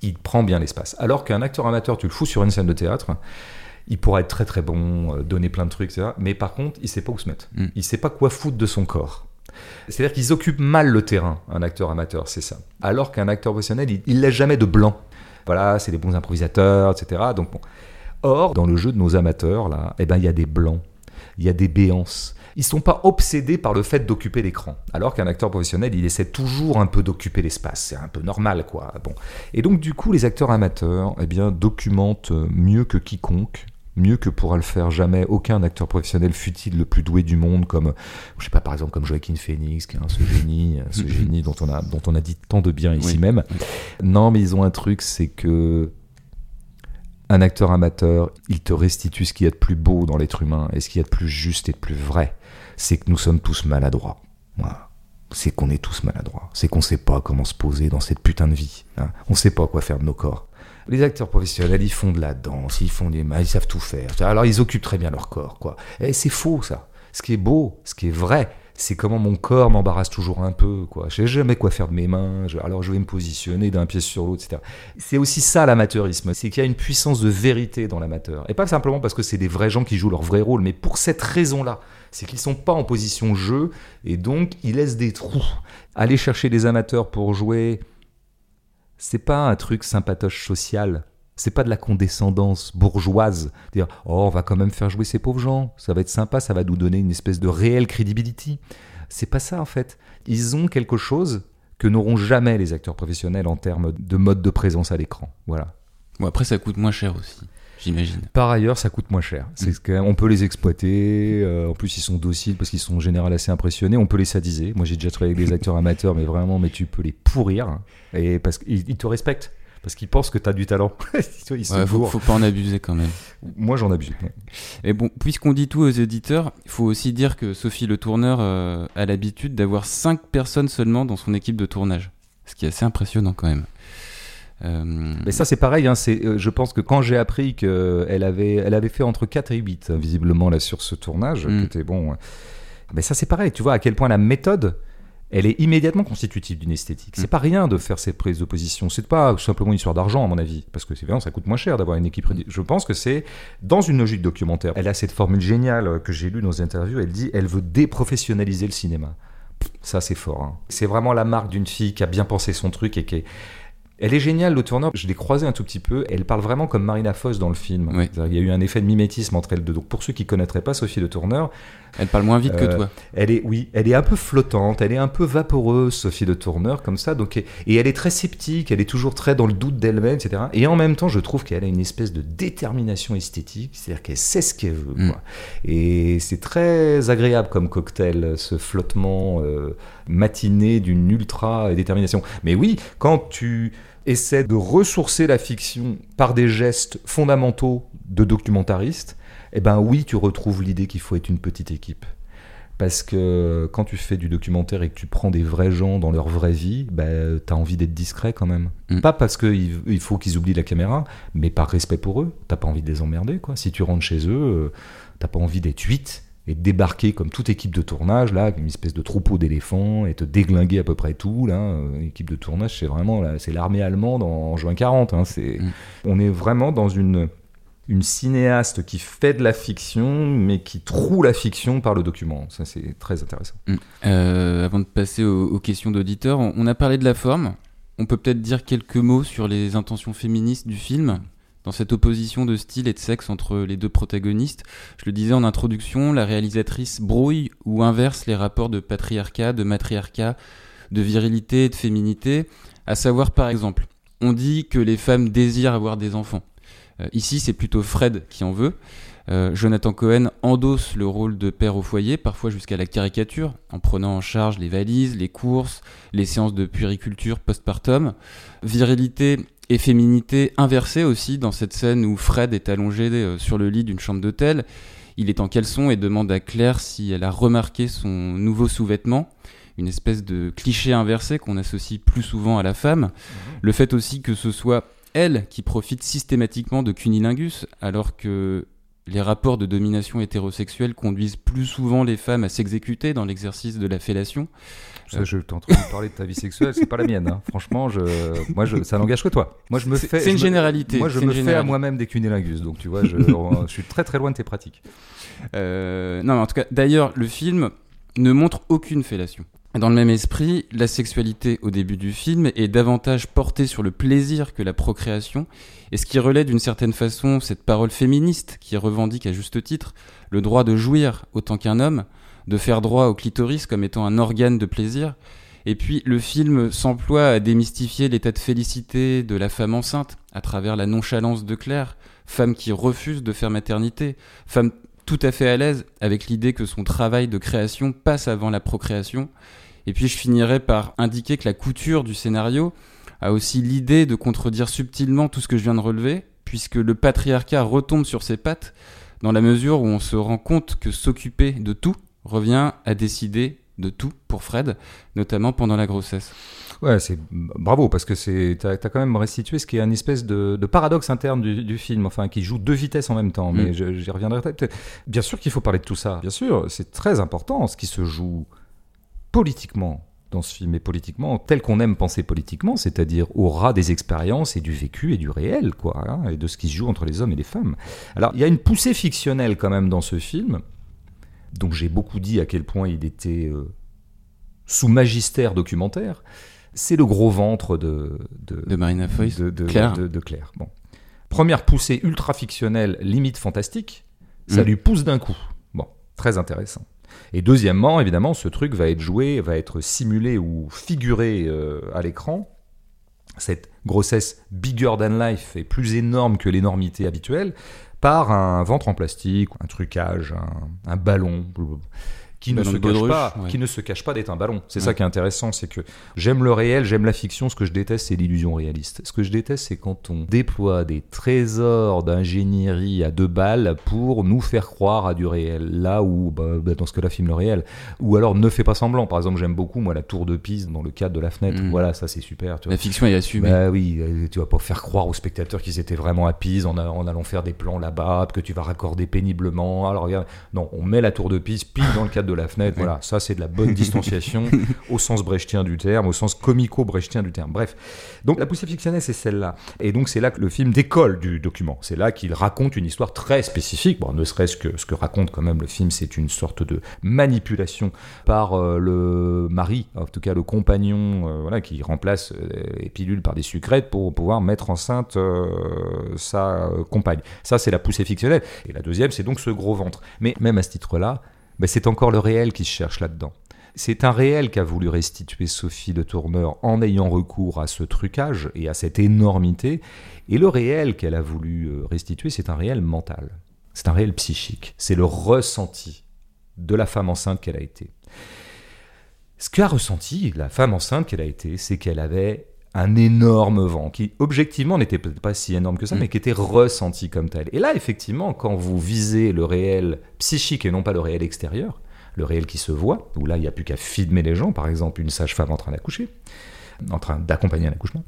Il prend bien l'espace. Alors qu'un acteur amateur, tu le fous sur une scène de théâtre, il pourra être très très bon, euh, donner plein de trucs, etc. Mais par contre, il sait pas où se mettre. Mm. Il sait pas quoi foutre de son corps. C'est-à-dire qu'ils occupent mal le terrain, un acteur amateur, c'est ça. Alors qu'un acteur professionnel, il, il laisse jamais de blanc. Voilà, c'est des bons improvisateurs, etc. Donc bon. Or, dans le jeu de nos amateurs, là, eh ben, il y a des blancs, il y a des béances. Ils sont pas obsédés par le fait d'occuper l'écran. Alors qu'un acteur professionnel, il essaie toujours un peu d'occuper l'espace. C'est un peu normal, quoi. Bon. Et donc, du coup, les acteurs amateurs, eh bien, documentent mieux que quiconque mieux que pourra le faire jamais aucun acteur professionnel fut-il le plus doué du monde comme je sais pas par exemple comme Joaquin Phoenix qui est un- ce génie ce génie dont on a dont on a dit tant de bien ici Oui. même non mais ils ont un truc c'est que Un acteur amateur, il te restitue ce qu'il y a de plus beau dans l'être humain et ce qu'il y a de plus juste et de plus vrai. C'est que nous sommes tous maladroits. Voilà. C'est qu'on est tous maladroits. C'est qu'on sait pas comment se poser dans cette putain de vie. Hein. On sait pas quoi faire de nos corps. Les acteurs professionnels, ils font de la danse, ils font des mains, ils savent tout faire. Alors ils occupent très bien leur corps, quoi. Et c'est faux, ça. Ce qui est beau, ce qui est vrai, c'est comment mon corps m'embarrasse toujours un peu, quoi. Je sais jamais quoi faire de mes mains, alors je vais me positionner d'un pied sur l'autre, etc. C'est aussi ça l'amateurisme, c'est qu'il y a une puissance de vérité dans l'amateur. Et pas simplement parce que c'est des vrais gens qui jouent leur vrai rôle, mais pour cette raison-là. C'est qu'ils sont pas en position jeu, et donc ils laissent des trous. Aller chercher des amateurs pour jouer, c'est pas un truc sympatoche social. C'est pas de la condescendance bourgeoise. Dire, oh, on va quand même faire jouer ces pauvres gens. Ça va être sympa, ça va nous donner une espèce de réelle crédibilité. C'est pas ça, en fait. Ils ont quelque chose que n'auront jamais les acteurs professionnels en termes de mode de présence à l'écran. Voilà. Bon, après, ça coûte moins cher aussi j'imagine. Par ailleurs, ça coûte moins cher. C'est mm. on peut les exploiter. Euh, en plus, ils sont dociles parce qu'ils sont en général assez impressionnés. On peut les sadiser. Moi, j'ai déjà travaillé avec des acteurs amateurs, mais vraiment, mais tu peux les pourrir et parce qu'ils te respectent parce qu'ils pensent que tu as du talent. il faut, faut, pas en abuser quand même. Moi, j'en abuse. Et bon, puisqu'on dit tout aux éditeurs, il faut aussi dire que Sophie Le Tourneur euh, a l'habitude d'avoir 5 personnes seulement dans son équipe de tournage. Ce qui est assez impressionnant quand même. Euh, Mais ça, c'est pareil. Hein, c'est, euh, je pense que quand j'ai appris qu'elle avait, elle avait fait entre 4 et 8, hein, visiblement, là, sur ce tournage, mm. qui était bon. Mais ça, c'est pareil. Tu vois à quel point la méthode elle est immédiatement constitutive d'une esthétique. C'est mm. pas rien de faire cette prise de position. C'est pas simplement une histoire d'argent, à mon avis, parce que c'est vraiment ça coûte moins cher d'avoir une équipe. Je pense que c'est dans une logique documentaire. Elle a cette formule géniale que j'ai lue dans une interview. Elle dit, elle veut déprofessionnaliser le cinéma. Ça, c'est fort. Hein. C'est vraiment la marque d'une fille qui a bien pensé son truc et qui est elle est géniale, le tourneur. Je l'ai croisée un tout petit peu. Elle parle vraiment comme Marina Foss dans le film. Il y a eu un effet de mimétisme entre elles deux. Donc, pour ceux qui connaîtraient pas Sophie Le Tourneur, elle parle moins vite que euh, toi. Elle est, oui, elle est un peu flottante. Elle est un peu vaporeuse, Sophie Le Tourneur, comme ça. Donc, et elle est très sceptique. Elle est toujours très dans le doute d'elle-même, etc. Et en même temps, je trouve qu'elle a une espèce de détermination esthétique. C'est-à-dire qu'elle sait ce qu'elle veut. Mm. Et c'est très agréable comme cocktail, ce flottement euh, matiné d'une ultra détermination. Mais oui, quand tu essaie de ressourcer la fiction par des gestes fondamentaux de documentariste, eh ben oui, tu retrouves l'idée qu'il faut être une petite équipe. Parce que quand tu fais du documentaire et que tu prends des vrais gens dans leur vraie vie, ben, tu as envie d'être discret quand même. Mm. Pas parce qu'il il faut qu'ils oublient la caméra, mais par respect pour eux. T'as pas envie de les emmerder. quoi. Si tu rentres chez eux, euh, t'as pas envie d'être 8 et débarquer comme toute équipe de tournage, là, une espèce de troupeau d'éléphants, et te déglinguer à peu près tout. Là, équipe de tournage, c'est vraiment c'est l'armée allemande en, juin 40. Hein, c'est, mm. On est vraiment dans une, une cinéaste qui fait de la fiction, mais qui troue la fiction par le document. Ça, c'est très intéressant. Mm. Euh, avant de passer aux, questions d'auditeurs, on, a parlé de la forme. On peut peut-être dire quelques mots sur les intentions féministes du film? Dans cette opposition de style et de sexe entre les deux protagonistes. Je le disais en introduction, la réalisatrice brouille ou inverse les rapports de patriarcat, de matriarcat, de virilité et de féminité, à savoir par exemple, on dit que les femmes désirent avoir des enfants. Euh, ici, c'est plutôt Fred qui en veut. Euh, Jonathan Cohen endosse le rôle de père au foyer, parfois jusqu'à la caricature, en prenant en charge les valises, les courses, les séances de puériculture postpartum. Virilité et féminité inversée aussi dans cette scène où Fred est allongé euh, sur le lit d'une chambre d'hôtel. Il est en caleçon et demande à Claire si elle a remarqué son nouveau sous-vêtement, une espèce de cliché inversé qu'on associe plus souvent à la femme. Mhm. Le fait aussi que ce soit elle qui profite systématiquement de cunilingus, alors que les rapports de domination hétérosexuelle conduisent plus souvent les femmes à s'exécuter dans l'exercice de la fellation. Ça, je t'entends parler de ta vie sexuelle, c'est pas la mienne. Hein. Franchement, je, moi, je, ça n'engage que toi. Moi, je me fais. C'est une généralité. Moi, je me fais à moi-même des cunilingus, donc tu vois, je, je, suis très très loin de tes pratiques. Euh, non, mais en tout cas, d'ailleurs, le film ne montre aucune fellation. Dans le même esprit, la sexualité au début du film est davantage portée sur le plaisir que la procréation, et ce qui relaie d'une certaine façon cette parole féministe qui revendique à juste titre le droit de jouir autant qu'un homme, de faire droit au clitoris comme étant un organe de plaisir, et puis le film s'emploie à démystifier l'état de félicité de la femme enceinte à travers la nonchalance de Claire, femme qui refuse de faire maternité, femme tout à fait à l'aise avec l'idée que son travail de création passe avant la procréation. Et puis je finirai par indiquer que la couture du scénario a aussi l'idée de contredire subtilement tout ce que je viens de relever, puisque le patriarcat retombe sur ses pattes dans la mesure où on se rend compte que s'occuper de tout revient à décider de tout pour Fred, notamment pendant la grossesse. Ouais, c'est bravo parce que c'est t'as as quand même restitué ce qui est un espèce de, paradoxe interne du, film, enfin qui joue deux vitesses en même temps. Mais mm. j'y reviendrai peut-être. Bien sûr qu'il faut parler de tout ça. Bien sûr, c'est très important ce qui se joue politiquement dans ce film et politiquement tel qu'on aime penser politiquement, c'est-à-dire au ras des expériences et du vécu et du réel, quoi, hein, et de ce qui se joue entre les hommes et les femmes. Alors il y a une poussée fictionnelle quand même dans ce film. Donc j'ai beaucoup dit à quel point il était euh, sous magistère documentaire c'est le gros ventre de, de, Marina Foïs, de, Claire. De, Claire. Bon. Première poussée ultra fictionnelle, limite fantastique, ça mm. lui pousse d'un coup. Bon, très intéressant. Et deuxièmement, évidemment, ce truc va être joué, va être simulé ou figuré euh, à l'écran. Cette grossesse bigger than life est plus énorme que l'énormité habituelle par un ventre en plastique, un trucage, un, un ballon qui ne, se cache pas, qui ne se cache pas d'être un ballon. C'est ça qui est intéressant, c'est que j'aime le réel, j'aime la fiction. Ce que je déteste, c'est l'illusion réaliste. Ce que je déteste, c'est quand on déploie des trésors d'ingénierie à deux balles pour nous faire croire à du réel. Là où, bah, bah, dans ce cas-là, filme le réel. Ou alors ne fais pas semblant. Par exemple, j'aime beaucoup moi la tour de Pise dans le cadre de la fenêtre. Mm. Voilà, ça c'est super. La fiction est assumée. Bah oui, euh, tu vas pas faire croire aux spectateurs qu'ils étaient vraiment à Pise en, en, allant faire des plans là-bas, que tu vas raccorder péniblement. Alors regarde, non, on met la tour de Pise pile dans le cadre de la fenêtre. Voilà, ça c'est de la bonne distanciation au sens brechtien du terme, au sens comico-brechtien du terme. Bref, donc la poussée fictionnelle c'est celle-là. Et donc c'est là que le film décolle du document. C'est là qu'il raconte une histoire très spécifique. Bon, ne serait-ce que ce que raconte quand même le film, c'est une sorte de manipulation par euh, le mari, en tout cas le compagnon, euh, voilà, qui remplace euh, les pilules par des sucrètes pour pouvoir mettre enceinte sa compagne. Ça c'est la poussée fictionnelle. Et la deuxième, c'est donc ce gros ventre. Mais même à ce titre-là, c'est encore le réel qui se cherche là-dedans. C'est un réel qu'a voulu restituer Sophie de Tourneur en ayant recours à ce trucage et à cette énormité. Et le réel qu'elle a voulu euh, restituer, c'est un réel mental. C'est un réel psychique. C'est le ressenti de la femme enceinte qu'elle a été. Ce qu'a ressenti la femme enceinte qu'elle a été, c'est qu'elle avait un énorme vent qui objectivement n'était peut-être pas si énorme que ça, mm. mais qui était ressenti comme tel. Et là, effectivement, quand vous visez le réel psychique et non pas le réel extérieur, le réel qui se voit, où là, il n'y a plus qu'à filmer les gens, par exemple une sage-femme en train d'accoucher, en train d'accompagner un accouchement,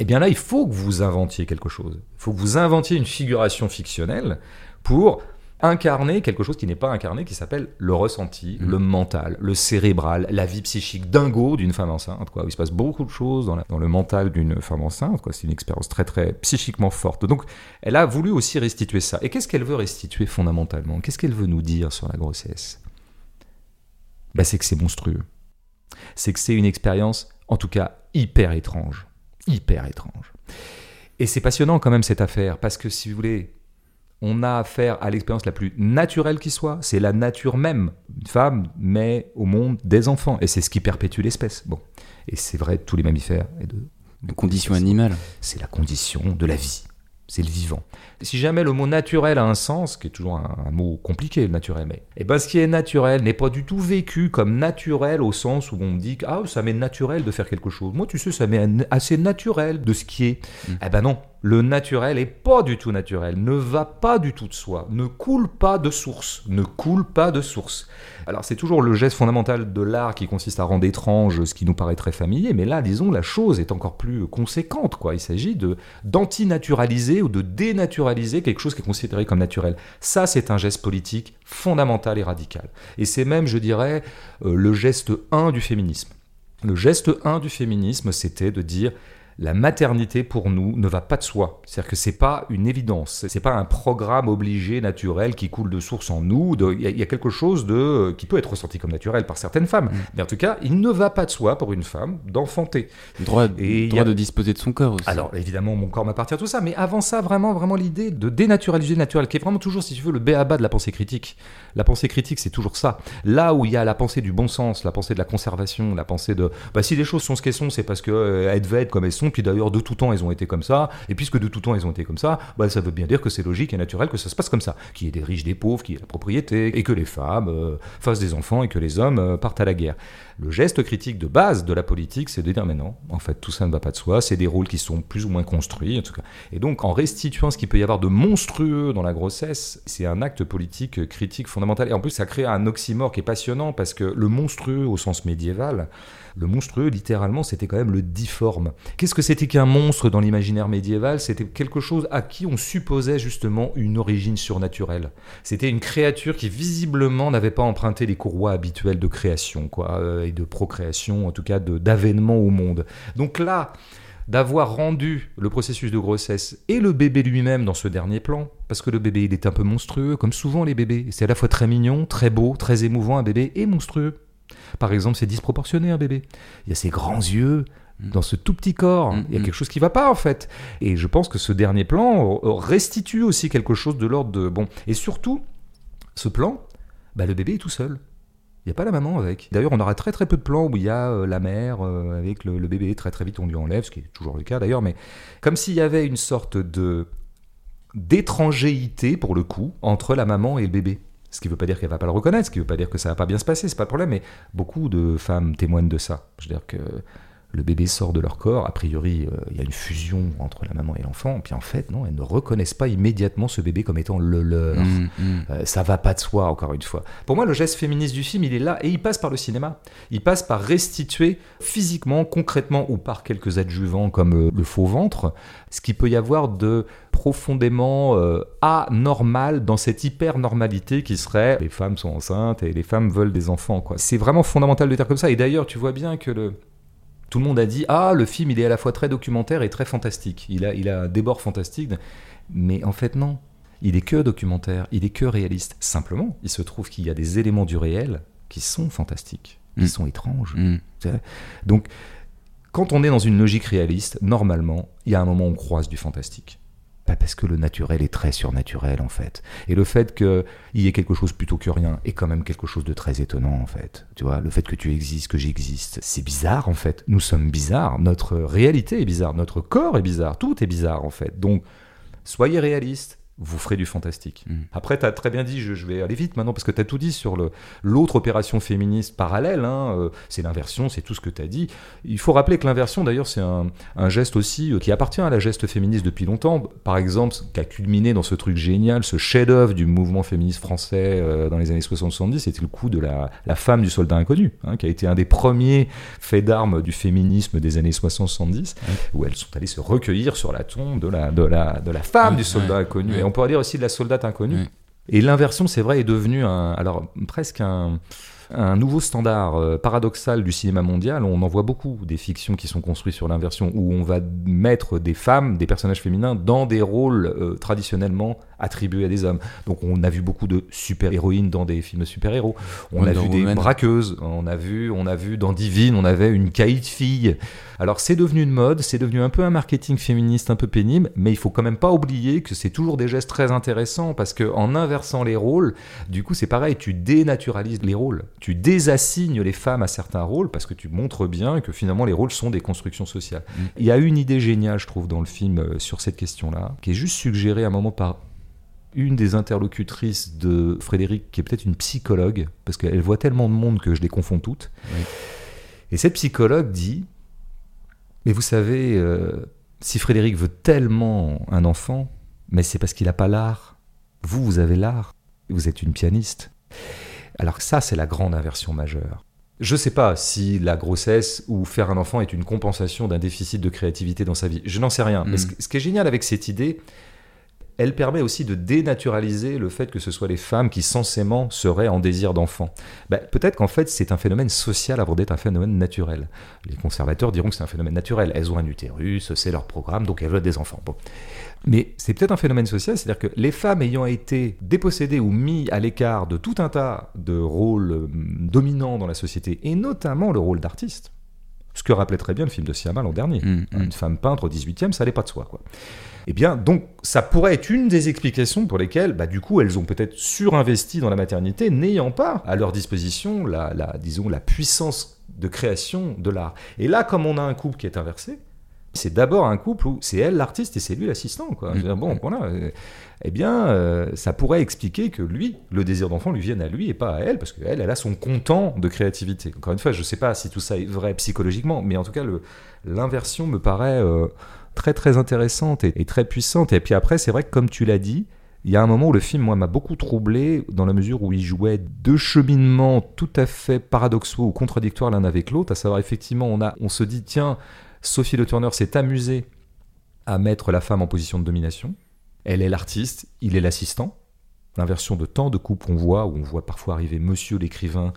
eh bien là, il faut que vous inventiez quelque chose. Il faut que vous inventiez une figuration fictionnelle pour incarner quelque chose qui n'est pas incarné, qui s'appelle le ressenti, mm. le mental, le cérébral, la vie psychique dingo d'une femme enceinte. Quoi. Il se passe beaucoup de choses dans, dans le mental d'une femme enceinte. C'est une expérience très très psychiquement forte. Donc elle a voulu aussi restituer ça. Et qu'est-ce qu'elle veut restituer fondamentalement? Qu'est-ce qu'elle veut nous dire sur la grossesse? Bah, C'est que c'est monstrueux. C'est que c'est une expérience, en tout cas, hyper étrange. Hyper étrange. Et c'est passionnant quand même cette affaire, parce que si vous voulez, on a affaire à l'expérience la plus naturelle qui soit. C'est la nature même. Une femme met au monde des enfants. Et c'est ce qui perpétue l'espèce. Bon. Et c'est vrai de tous les mammifères et de. de condition animale. C'est la condition de la vie c'est le vivant. Si jamais le mot naturel a un sens, qui est toujours un, mot compliqué, le naturel, mais eh ben, ce qui est naturel n'est pas du tout vécu comme naturel au sens où on me dit que ah, ça m'est naturel de faire quelque chose. Moi, tu sais, ça m'est assez naturel de ce qui est. Mm. Eh ben non, le naturel est pas du tout naturel, ne va pas du tout de soi, ne coule pas de source, ne coule pas de source. Alors c'est toujours le geste fondamental de l'art qui consiste à rendre étrange ce qui nous paraît très familier, mais là, disons, la chose est encore plus conséquente. Il s'agit de d'antinaturaliser ou de dénaturaliser quelque chose qui est considéré comme naturel. Ça, c'est un geste politique fondamental et radical. Et c'est même, je dirais, euh, le geste 1 du féminisme. Le geste 1 du féminisme, c'était de dire la maternité pour nous ne va pas de soi. C'est-à-dire que c'est pas une évidence, c'est pas un programme obligé naturel qui coule de source en nous. Il y, a quelque chose de qui peut être ressenti comme naturel par certaines femmes, mm. mais en tout cas, il ne va pas de soi pour une femme d'enfanter. Droit, Et droit de disposer de son corps aussi. Alors évidemment, mon corps m'appartient tout ça, mais avant ça, vraiment, vraiment l'idée de dénaturaliser le naturel, qui est vraiment toujours, si tu veux, le béaba de la pensée critique. La pensée critique, c'est toujours ça. Là où il y a la pensée du bon sens, la pensée de la conservation, la pensée de, bah, si les choses sont ce qu'elles sont, c'est parce qu'elles euh, devaient être comme elles sont puis d'ailleurs de tout temps elles ont été comme ça, et puisque de tout temps elles ont été comme ça, bah, ça veut bien dire que c'est logique et naturel que ça se passe comme ça, qu'il y ait des riches, des pauvres, qu'il y ait la propriété, et que les femmes euh, fassent des enfants et que les hommes euh, partent à la guerre. Le geste critique de base de la politique, c'est de dire mais non, en fait tout ça ne va pas de soi, c'est des rôles qui sont plus ou moins construits, en tout cas. Et donc en restituant ce qu'il peut y avoir de monstrueux dans la grossesse, c'est un acte politique critique fondamental. Et en plus ça crée un oxymore qui est passionnant parce que le monstrueux au sens médiéval, le monstrueux, littéralement, c'était quand même le difforme. Qu'est-ce que c'était qu'un monstre dans l'imaginaire médiéval? C'était quelque chose à qui on supposait justement une origine surnaturelle. C'était une créature qui visiblement n'avait pas emprunté les courroies habituelles de création, quoi, euh, et de procréation, en tout cas d'avènement au monde. Donc là, d'avoir rendu le processus de grossesse et le bébé lui-même dans ce dernier plan, parce que le bébé il est un peu monstrueux, comme souvent les bébés. C'est à la fois très mignon, très beau, très émouvant un bébé et monstrueux. Par exemple, c'est disproportionné un bébé. Il y a ses grands yeux mm. dans ce tout petit corps. Mm, il y a mm. quelque chose qui va pas en fait. Et je pense que ce dernier plan restitue aussi quelque chose de l'ordre de bon. Et surtout, ce plan, bah, le bébé est tout seul. Il n'y a pas la maman avec. D'ailleurs, on aura très très peu de plans où il y a euh, la mère euh, avec le, bébé. Très très vite, on lui enlève, ce qui est toujours le cas d'ailleurs. Mais comme s'il y avait une sorte de d'étrangéité pour le coup entre la maman et le bébé. Ce qui ne veut pas dire qu'elle va pas le reconnaître, ce qui ne veut pas dire que ça va pas bien se passer, c'est pas le problème, mais beaucoup de femmes témoignent de ça. Je veux dire que le bébé sort de leur corps, a priori euh, il y a une fusion entre la maman et l'enfant, puis en fait non, elles ne reconnaissent pas immédiatement ce bébé comme étant le leur. Mmh, mmh. Euh, ça va pas de soi encore une fois. Pour moi le geste féministe du film il est là et il passe par le cinéma. Il passe par restituer physiquement, concrètement ou par quelques adjuvants comme euh, le faux ventre, ce qui peut y avoir de profondément anormal dans cette hyper normalité qui serait les femmes sont enceintes et les femmes veulent des enfants. C'est vraiment fondamental de dire comme ça et d'ailleurs tu vois bien que le tout le monde a dit ah le film il est à la fois très documentaire et très fantastique. Il a il a un débord fantastique, mais en fait non. Il est que documentaire, il est que réaliste. Simplement, il se trouve qu'il y a des éléments du réel qui sont fantastiques, qui mm. sont étranges. Mm. Donc quand on est dans une logique réaliste, normalement, il y a un moment où on croise du fantastique. Pas parce que le naturel est très surnaturel en fait. Et le fait qu'il y ait quelque chose plutôt que rien est quand même quelque chose de très étonnant en fait. Tu vois, le fait que tu existes, que j'existe, c'est bizarre en fait. Nous sommes bizarres, notre réalité est bizarre, notre corps est bizarre, tout est bizarre en fait. Donc, soyez réalistes, vous ferez du fantastique. Mm. Après, tu as très bien dit, je, vais aller vite maintenant, parce que tu as tout dit sur l'autre opération féministe parallèle, hein, euh, c'est l'inversion, c'est tout ce que tu as dit. Il faut rappeler que l'inversion, d'ailleurs, c'est un, geste aussi euh, qui appartient à la geste féministe depuis longtemps. Par exemple, qui a culminé dans ce truc génial, ce chef-d'œuvre du mouvement féministe français euh, dans les années 60-70, c'était le coup de la, femme du soldat inconnu, hein, qui a été un des premiers faits d'armes du féminisme des années 60-70, où elles sont allées se recueillir sur la tombe de la, de la, de la femme du soldat inconnu on pourrait dire aussi de la soldate inconnue. Et l'inversion, c'est vrai, est devenue un, alors presque un, un nouveau standard euh, paradoxal du cinéma mondial. On en voit beaucoup des fictions qui sont construites sur l'inversion, où on va mettre des femmes, des personnages féminins, dans des rôles euh, traditionnellement attribués à des hommes. Donc on a vu beaucoup de super-héroïnes dans des films super-héros. On a vu des braqueuses, on a vu, on a vu dans Divine, on avait une caïd fille. Alors c'est devenu une mode, c'est devenu un peu un marketing féministe un peu pénible, mais il faut quand même pas oublier que c'est toujours des gestes très intéressants parce que en inversant les rôles, du coup c'est pareil, tu dénaturalises les rôles tu désassignes les femmes à certains rôles parce que tu montres bien que finalement les rôles sont des constructions sociales. Mm. Il y a une idée géniale, je trouve, dans le film euh, sur cette question-là, qui est juste suggérée à un moment par une des interlocutrices de Frédéric, qui est peut-être une psychologue, parce qu'elle voit tellement de monde que je les confonds toutes. Et cette psychologue dit, mais vous savez, euh, si Frédéric veut tellement un enfant, mais c'est parce qu'il n'a pas l'art. Vous, vous avez l'art. Vous êtes une pianiste. Alors ça, c'est la grande inversion majeure. Je ne sais pas si la grossesse ou faire un enfant est une compensation d'un déficit de créativité dans sa vie. Je n'en sais rien. Mais mm. ce, qui est génial avec cette idée, elle permet aussi de dénaturaliser le fait que ce soit les femmes qui censément seraient en désir d'enfant. Ben, peut-être qu'en fait c'est un phénomène social avant d'être un phénomène naturel. Les conservateurs diront que c'est un phénomène naturel. Elles ont un utérus, c'est leur programme, donc elles veulent des enfants. Bon. Mais c'est peut-être un phénomène social, c'est-à-dire que les femmes ayant été dépossédées ou mis à l'écart de tout un tas de rôles euh, dominants dans la société, et notamment le rôle d'artiste, ce que rappelait très bien le film de Siama l'an dernier. Mmh, mmh. Une femme peintre au 18e, ça n'allait pas de soi. Quoi. Eh bien, donc, ça pourrait être une des explications pour lesquelles, bah, du coup, elles ont peut-être surinvesti dans la maternité, n'ayant pas à leur disposition la, la, disons, la puissance de création de l'art. Et là, comme on a un couple qui est inversé, c'est d'abord un couple où c'est elle l'artiste et c'est lui l'assistant. Quoi. Dire, bon, voilà. euh, Eh bien, euh, ça pourrait expliquer que lui, le désir d'enfant, lui vienne à lui et pas à elle, parce qu'elle, elle a son content de créativité. Encore une fois, je ne sais pas si tout ça est vrai psychologiquement, mais en tout cas, l'inversion me paraît euh, très très intéressante et, très puissante. Et puis après, c'est vrai que comme tu l'as dit, il y a un moment où le film, moi, m'a beaucoup troublé dans la mesure où il jouait deux cheminements tout à fait paradoxaux ou contradictoires l'un avec l'autre. À savoir, effectivement, on, a, on se dit, tiens, Sophie Le Turner s'est amusée à mettre la femme en position de domination. Elle est l'artiste, il est l'assistant. L'inversion de tant de couples qu'on voit, où on voit parfois arriver monsieur l'écrivain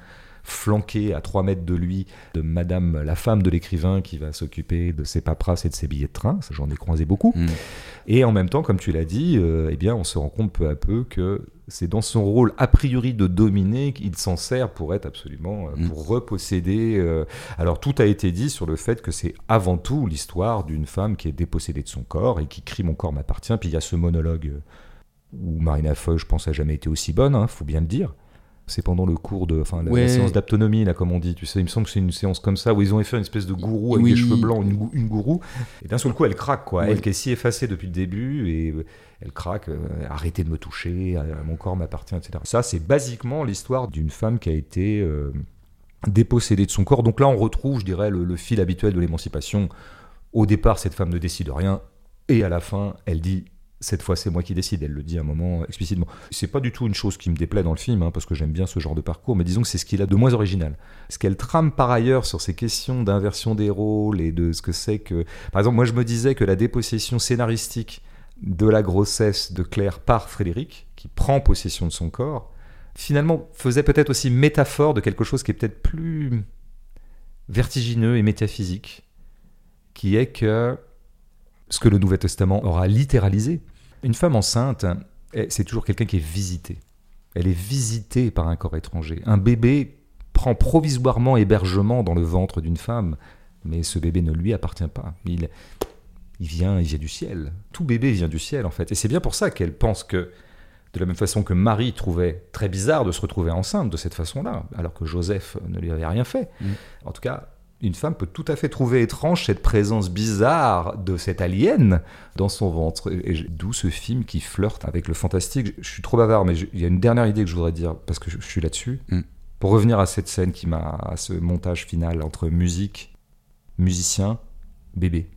flanqué à 3 mètres de lui de madame la femme de l'écrivain qui va s'occuper de ses paperasses et de ses billets de train. J'en ai croisé beaucoup. Mm. Et en même temps, comme tu l'as dit, euh, eh bien, on se rend compte peu à peu que c'est dans son rôle a priori de dominer qu'il s'en sert pour être absolument, euh, Mm. pour reposséder. euh, Alors tout a été dit sur le fait que c'est avant tout l'histoire d'une femme qui est dépossédée de son corps et qui crie mon corps m'appartient. Puis il y a ce monologue où Marina Foy, je pense, a jamais été aussi bonne, hein, faut bien le dire. C'est pendant le cours de, enfin, la, séance d'autonomie, là, comme on dit. Tu sais, il me semble que c'est une séance comme ça où ils ont fait une espèce de gourou avec Oui. des cheveux blancs, une, gou- une gourou. Et d'un seul coup, elle craque, quoi. Ouais. Elle qui est si effacée depuis le début et euh, elle craque. euh, arrêtez de me toucher, euh, mon corps m'appartient, etc. Ça, c'est basiquement l'histoire d'une femme qui a été euh, dépossédée de son corps. Donc là, on retrouve, je dirais, le, le fil habituel de l'émancipation. Au départ, cette femme ne décide rien. Et à la fin, elle dit cette fois c'est moi qui décide, elle le dit à un moment explicitement. C'est pas du tout une chose qui me déplaît dans le film, hein, parce que j'aime bien ce genre de parcours, mais disons que c'est ce qu'il a de moins original. Ce qu'elle trame par ailleurs sur ces questions d'inversion des rôles et de ce que c'est que... Par exemple, moi je me disais que la dépossession scénaristique de la grossesse de Claire par Frédéric, qui prend possession de son corps, finalement faisait peut-être aussi métaphore de quelque chose qui est peut-être plus vertigineux et métaphysique, qui est que ce que le Nouveau Testament aura littéralisé. Une femme enceinte, eh, c'est toujours quelqu'un qui est visité. Elle est visitée par un corps étranger. Un bébé prend provisoirement hébergement dans le ventre d'une femme, mais ce bébé ne lui appartient pas. Il, il vient, il vient du ciel. Tout bébé vient du ciel, en fait. Et c'est bien pour ça qu'elle pense que, de la même façon que Marie trouvait très bizarre de se retrouver enceinte de cette façon-là, alors que Joseph ne lui avait rien fait. Mm. En tout cas, une femme peut tout à fait trouver étrange cette présence bizarre de cet alien dans son ventre. Et d'où ce film qui flirte avec le fantastique. Je je suis trop bavard, mais il y a une dernière idée que je voudrais dire, parce que je, je suis là-dessus. Mm. Pour revenir à cette scène qui m'a, à ce montage final entre musique, musicien, bébé.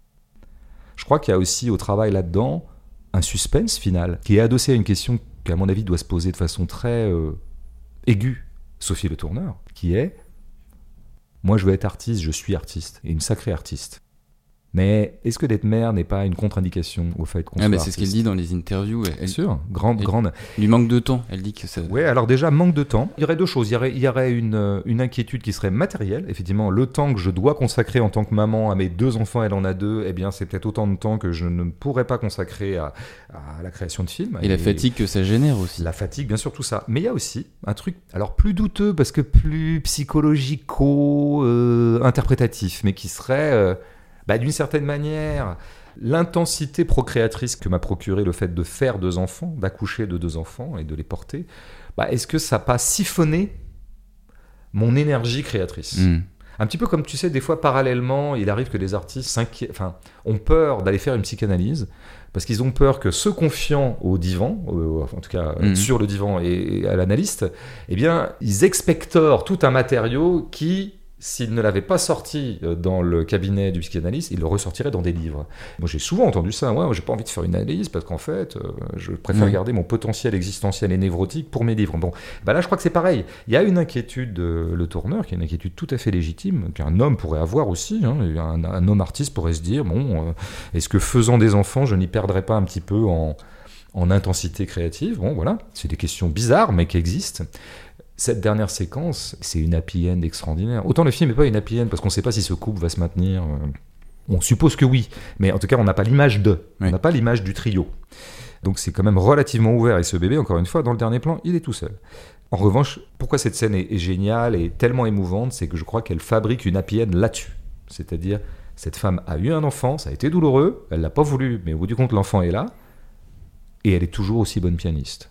Je crois qu'il y a aussi au travail là-dedans un suspense final qui est adossé à une question qui, à mon avis, doit se poser de façon très euh, aiguë, Sophie Le Tourneur, qui est moi, je veux être artiste, je suis artiste, et une sacrée artiste. Mais est-ce que d'être mère n'est pas une contre-indication au fait qu'on Ah, soit mais c'est ce qu'elle dit dans les interviews. Elle, Bien sûr, grande, Et- grande. il lui manque de temps. Elle dit que ça. Ouais, alors déjà, manque de temps. Il y aurait deux choses. Il y aurait, il y aurait une, euh, une inquiétude qui serait matérielle. Effectivement, le temps que je dois consacrer en tant que maman à mes deux enfants, elle en a deux, eh bien, c'est peut-être autant de temps que je ne pourrais pas consacrer à, à la création de films. Et la fatigue que ça génère aussi. La fatigue, bien sûr, tout ça. Mais il y a aussi un truc, alors plus douteux parce que plus psychologico-interprétatif, mais qui serait, euh, bah, d'une certaine manière, l'intensité procréatrice que m'a procuré le fait de faire deux enfants, d'accoucher de deux enfants et de les porter. Bah, Est-ce que ça n'a pas siphonné mon énergie créatrice? Mm. un petit peu comme tu sais, des fois parallèlement, il arrive que des artistes enfin, ont peur d'aller faire une psychanalyse parce qu'ils ont peur que se confiant au divan, euh, en tout cas Mhm. sur le divan et, et à l'analyste, eh bien, ils expectorent tout un matériau qui, s'il ne l'avait pas sorti euh, dans le cabinet du psychanalyste, il le ressortirait dans des livres. Moi, j'ai souvent entendu ça. Ouais, j'ai pas envie de faire une analyse parce qu'en fait, euh, je préfère garder mon potentiel existentiel et névrotique pour mes livres. Bon, bah là, je crois que c'est pareil. Il y a une inquiétude de le tourneur, qui est une inquiétude tout à fait légitime, qu'un homme pourrait avoir aussi. hein. Un, un homme artiste pourrait se dire bon, euh, est-ce que faisant des enfants, je n'y perdrais pas un petit peu en, en intensité créative? Bon, voilà, c'est des questions bizarres, mais qui existent. Cette dernière séquence, c'est une happy end extraordinaire. Autant le film n'est pas une happy end parce qu'on ne sait pas si ce couple va se maintenir. euh, On suppose que oui, mais en tout cas, on n'a pas l'image de, on n'a pas l'image du trio. Donc c'est quand même relativement ouvert. Et ce bébé, encore une fois, dans le dernier plan, il est tout seul. En revanche, pourquoi cette scène est, est géniale et tellement émouvante, c'est que je crois qu'elle fabrique une happy end là-dessus. C'est-à-dire, cette femme a eu un enfant, ça a été douloureux, elle l'a pas voulu, mais au bout du compte, l'enfant est là, et elle est toujours aussi bonne pianiste.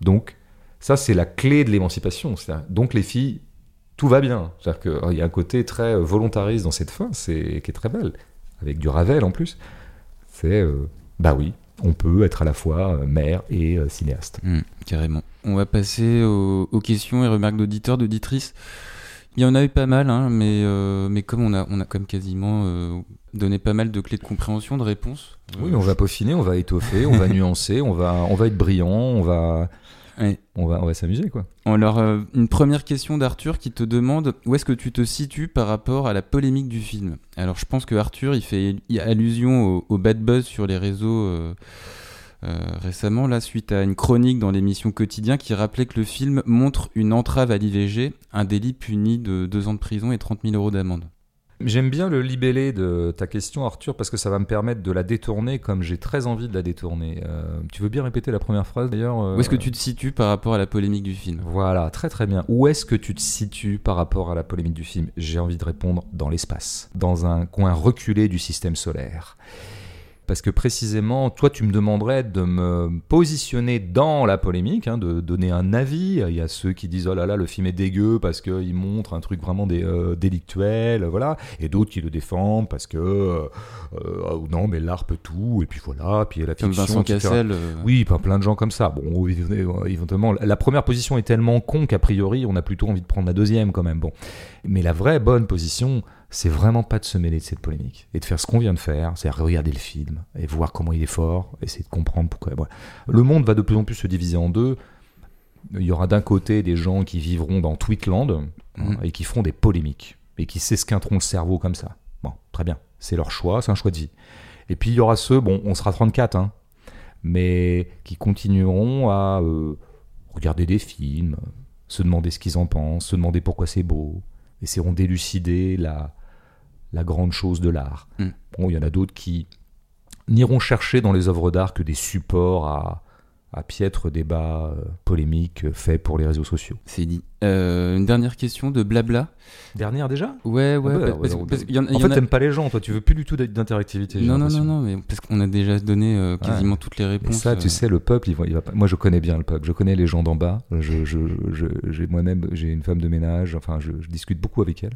Donc, ça, c'est la clé de l'émancipation. Donc, les filles, tout va bien. C'est-à-dire qu'il y a un côté très volontariste dans cette fin, c'est qui est très belle. avec du Ravel en plus, c'est bah oui, on peut être à la fois mère et cinéaste. Mmh, carrément. On va passer aux, aux questions et remarques d'auditeurs, d'auditrices. Il y en a eu pas mal, hein, mais, euh, mais comme on a, on a comme quasiment euh, donné pas mal de clés de compréhension, de réponses. oui, on va peaufiner, on va étoffer, on va nuancer, on va, on va être brillant, on va, on va, on va s'amuser quoi. Alors, euh, une première question d'Arthur qui te demande où est-ce que tu te situes par rapport à la polémique du film? Alors, je pense que Arthur, il fait allusion au, au bad buzz sur les réseaux euh, récemment, là, suite à une chronique dans l'émission Quotidien qui rappelait que le film montre une entrave à l'IVG, un délit puni de deux ans de prison et 30 000 euros d'amende. J'aime bien le libellé de ta question, Arthur, parce que ça va me permettre de la détourner comme j'ai très envie de la détourner. Euh, tu veux bien répéter la première phrase d'ailleurs Où est-ce que tu te situes par rapport à la polémique du film? Voilà, très très bien. Où est-ce que tu te situes par rapport à la polémique du film? J'ai envie de répondre dans l'espace, dans un coin reculé du système solaire parce que précisément, toi, tu me demanderais de me positionner dans la polémique, hein, de donner un avis. Il y a ceux qui disent oh là là, le film est dégueu parce qu'il montre un truc vraiment euh, délictuel, voilà, et d'autres qui le défendent parce que euh, euh, non, mais l'art peut tout, et puis voilà, puis la fiction. Comme Vincent Cassel. Oui, pas plein de gens comme ça. Bon, éventuellement, la première position est tellement con qu'a priori, on a plutôt envie de prendre la deuxième quand même. Bon, mais la vraie bonne position c'est vraiment pas de se mêler de cette polémique et de faire ce qu'on vient de faire, c'est regarder le film et voir comment il est fort, essayer de comprendre pourquoi. Le monde va de plus en plus se diviser en deux. Il y aura d'un côté des gens qui vivront dans Tweetland hein, mhm. et qui feront des polémiques et qui s'esquinteront le cerveau comme ça. Bon, très bien, c'est leur choix, c'est un choix de vie. Et puis il y aura ceux, bon, on sera 34, hein, mais qui continueront à euh, regarder des films, se demander ce qu'ils en pensent, se demander pourquoi c'est beau, essaieront d'élucider la, la grande chose de l'art. Mm. Bon, il y en a d'autres qui n'iront chercher dans les œuvres d'art que des supports à, à piètre débat euh, polémique euh, fait pour les réseaux sociaux. C'est dit. Euh, une dernière question de blabla. Dernière déjà? Ouais, ouais. Ah bah, en fait, t'aimes pas les gens, toi. Tu veux plus du tout d'interactivité. Non, non, non, non, mais parce qu'on a déjà donné quasiment toutes les réponses. ça, tu sais, le peuple, il va, il va pas... moi, je connais bien le peuple. Je connais les gens d'en bas. Je, je, j'ai moi-même, j'ai une femme de ménage. Enfin, je discute beaucoup avec elle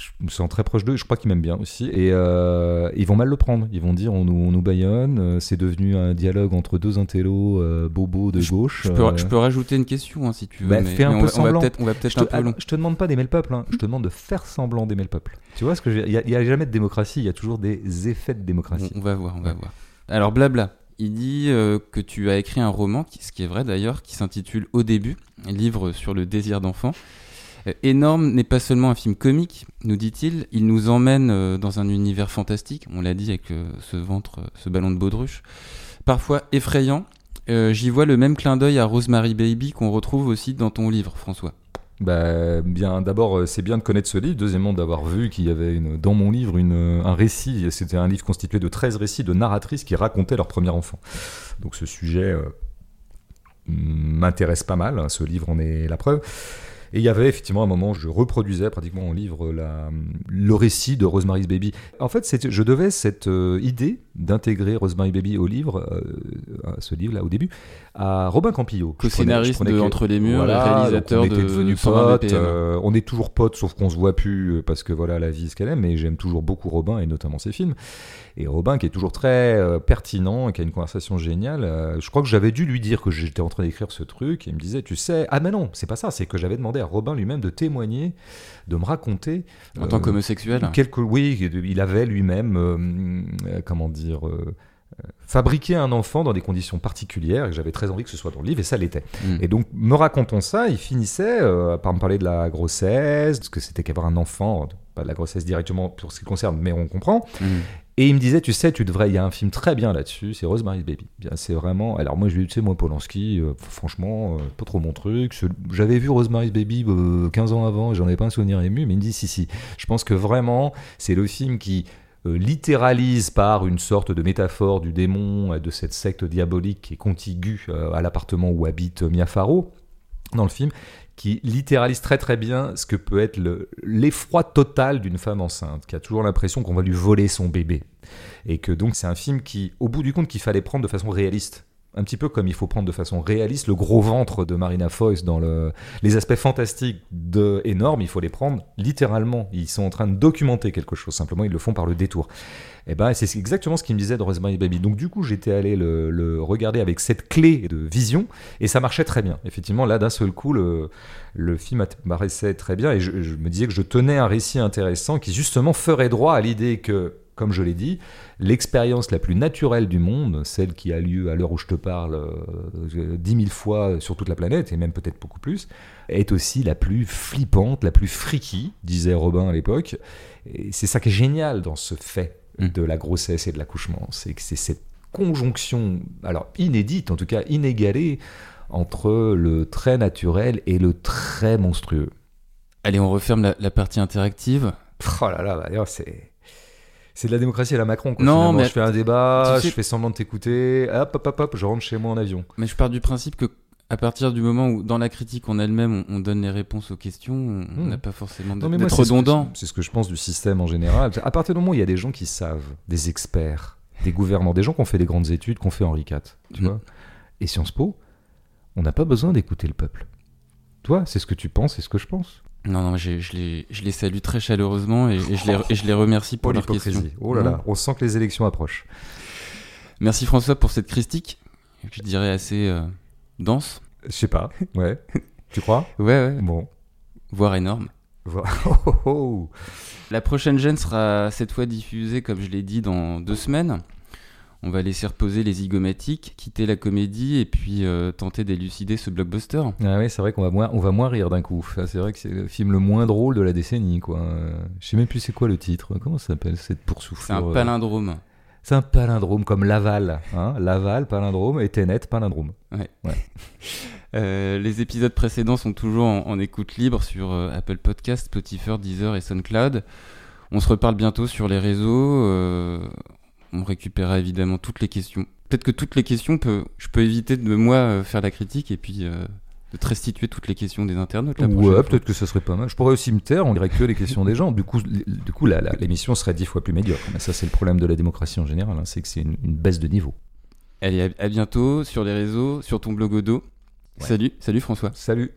je me sens très proche d'eux, je crois qu'ils m'aiment bien aussi. Et euh, ils vont mal le prendre. Ils vont dire on nous, on nous baillonne, euh, c'est devenu un dialogue entre deux intellos euh, bobos de gauche. Je peux, je peux, rajouter une question hein, si tu veux. Bah, fais un peu semblant. On va peut-être un peu long. Je te demande pas d'aimer le peuple, hein. je te demande de faire semblant d'aimer le peuple. Tu vois ce que Il n'y a, jamais de démocratie, il y a toujours des effets de démocratie. On, va voir, on va voir. Alors blabla. Il dit que tu as écrit un roman, ce qui est vrai d'ailleurs, qui s'intitule Au début, livre sur le désir d'enfant. Euh, énorme n'est pas seulement un film comique, nous dit-il, il nous emmène euh, dans un univers fantastique, on l'a dit avec euh, ce ventre, ce ballon de baudruche, parfois effrayant. J'y vois le même clin d'œil à Rosemary Baby qu'on retrouve aussi dans ton livre, François. Bah, bien, d'abord, c'est bien de connaître ce livre. Deuxièmement, d'avoir vu qu'il y avait dans mon livre un récit. C'était un livre constitué de 13 récits de narratrices qui racontaient leur premier enfant. Donc ce sujet m'intéresse pas mal. Ce livre en est la preuve. Et il y avait effectivement un moment où je reproduisais pratiquement en livre la, le récit de Rosemary's Baby. En fait, je devais cette euh, idée d'intégrer Rosemary Baby au livre, euh, à ce livre-là au début, à Robin Campillo. Co-scénariste de Entre les murs, réalisateur on était de potes, euh, on est toujours potes, sauf qu'on se voit plus parce que voilà la vie ce qu'elle aime, mais j'aime toujours beaucoup Robin et notamment ses films. Et Robin qui est toujours très pertinent et qui a une conversation géniale. je crois que j'avais dû lui dire que j'étais en train d'écrire ce truc et il me disait, tu sais, ah mais non, c'est pas ça, c'est que j'avais demandé à Robin lui-même de témoigner, de me raconter. En tant qu'homosexuel quelques, Oui, il avait lui-même, euh, comment dire, euh, fabriqué un enfant dans des conditions particulières et j'avais très envie que ce soit dans le livre et ça l'était. Hmm. Et donc, me racontant ça, il finissait euh, par me parler de la grossesse, ce que c'était qu'avoir un enfant, pas de la grossesse directement pour ce qui concerne, mais on comprend. Hmm. Et il me disait, tu sais, tu devrais, il y a un film très bien là-dessus, c'est Rosemary's Baby. Bien, c'est vraiment. Alors moi, je lui tu sais, moi, Polanski, euh, franchement, euh, pas trop mon truc. J'avais vu Rosemary's Baby 15 euh, ans avant, j'en ai pas un souvenir ému, mais il me dit, si, si. Je pense que vraiment, c'est le film qui littéralise par une sorte de métaphore du démon, de cette secte diabolique qui est contiguë à l'appartement où habite Mia Farrow dans le film, qui littéralise très très bien ce que peut être l'effroi total d'une femme enceinte, qui a toujours l'impression qu'on va lui voler son bébé. Et que donc c'est un film qui, au bout du compte, qu'il fallait prendre de façon réaliste. un petit peu comme il faut prendre de façon réaliste le gros ventre de Marina Foïs dans le, les aspects fantastiques de énormes, il faut les prendre littéralement. Ils sont en train de documenter quelque chose, simplement ils le font par le détour. Et ben c'est exactement ce qu'il me disait de Rosemary Baby. Donc du coup j'étais allé le, regarder avec cette clé de vision et ça marchait très bien. Effectivement là d'un seul coup le, le film paraissait très bien et je me disais que je tenais un récit intéressant qui justement ferait droit à l'idée que comme je l'ai dit, l'expérience la plus naturelle du monde, celle qui a lieu à l'heure où je te parle euh, dix mille fois sur toute la planète, et même peut-être beaucoup plus, est aussi la plus flippante, la plus freaky, disait Robin à l'époque. Et c'est ça qui est génial dans ce fait mm. de la grossesse et de l'accouchement, c'est que c'est cette conjonction, alors inédite, en tout cas inégalée, entre le très naturel et le très monstrueux. Allez, on referme la, la partie interactive. Oh là là, d'ailleurs, c'est c'est de la démocratie à la Macron. Non, mais je fais un débat, je fais semblant de t'écouter, hop, hop, hop, hop, je rentre chez moi en avion. Mais je pars du principe que à partir du moment où, dans la critique en elle-même, on, donne les réponses aux questions, on hmm. n'a pas forcément d'être redondant. C'est ce que je pense du système en général. À partir du moment où il y a des gens qui savent, des experts, des gouvernants, des gens qui ont fait des grandes études, qui ont fait Henri IV, tu hmm. vois, et Sciences Po, on n'a pas besoin d'écouter le peuple. Toi, c'est ce que tu penses, c'est ce que je pense. Non, non, je, je, les, je les salue très chaleureusement et, je, les, et je les remercie pour, leur question. Oh là là, on sent que les élections approchent. Merci François pour cette christique, je dirais assez euh, dense. Je sais pas, ouais. tu crois? Ouais, ouais. Bon. Voire énorme. Oh, oh, oh. La prochaine gêne sera cette fois diffusée, comme je l'ai dit, dans deux semaines on va laisser reposer les zygomatiques, quitter la comédie et puis euh, tenter d'élucider ce blockbuster. Ah oui, c'est vrai qu'on va moins, on va moins rire d'un coup. c'est vrai que c'est le film le moins drôle de la décennie, quoi. Je sais même plus c'est quoi le titre. Comment ça s'appelle cette poursuite C'est un palindrome. C'est un palindrome comme Laval, hein Laval, palindrome et Tenet, palindrome. Ouais. Euh, les épisodes précédents sont toujours en, écoute libre sur Apple Podcast, Spotify, Deezer et SoundCloud. On se reparle bientôt sur les réseaux on récupérera évidemment toutes les questions. Peut-être que toutes les questions, je peux éviter de moi euh, faire la critique et puis euh, de te restituer toutes les questions des internautes. La ouais, peut-être que ça serait pas mal. Je pourrais aussi me taire, on dirait que les questions des gens. Du coup, du coup l'émission serait dix fois plus médiocre. Mais ça, c'est le problème de la démocratie en général, hein. c'est que c'est une, baisse de niveau. Allez, à, bientôt sur les réseaux, sur ton blog Odo. Salut, salut François. Salut.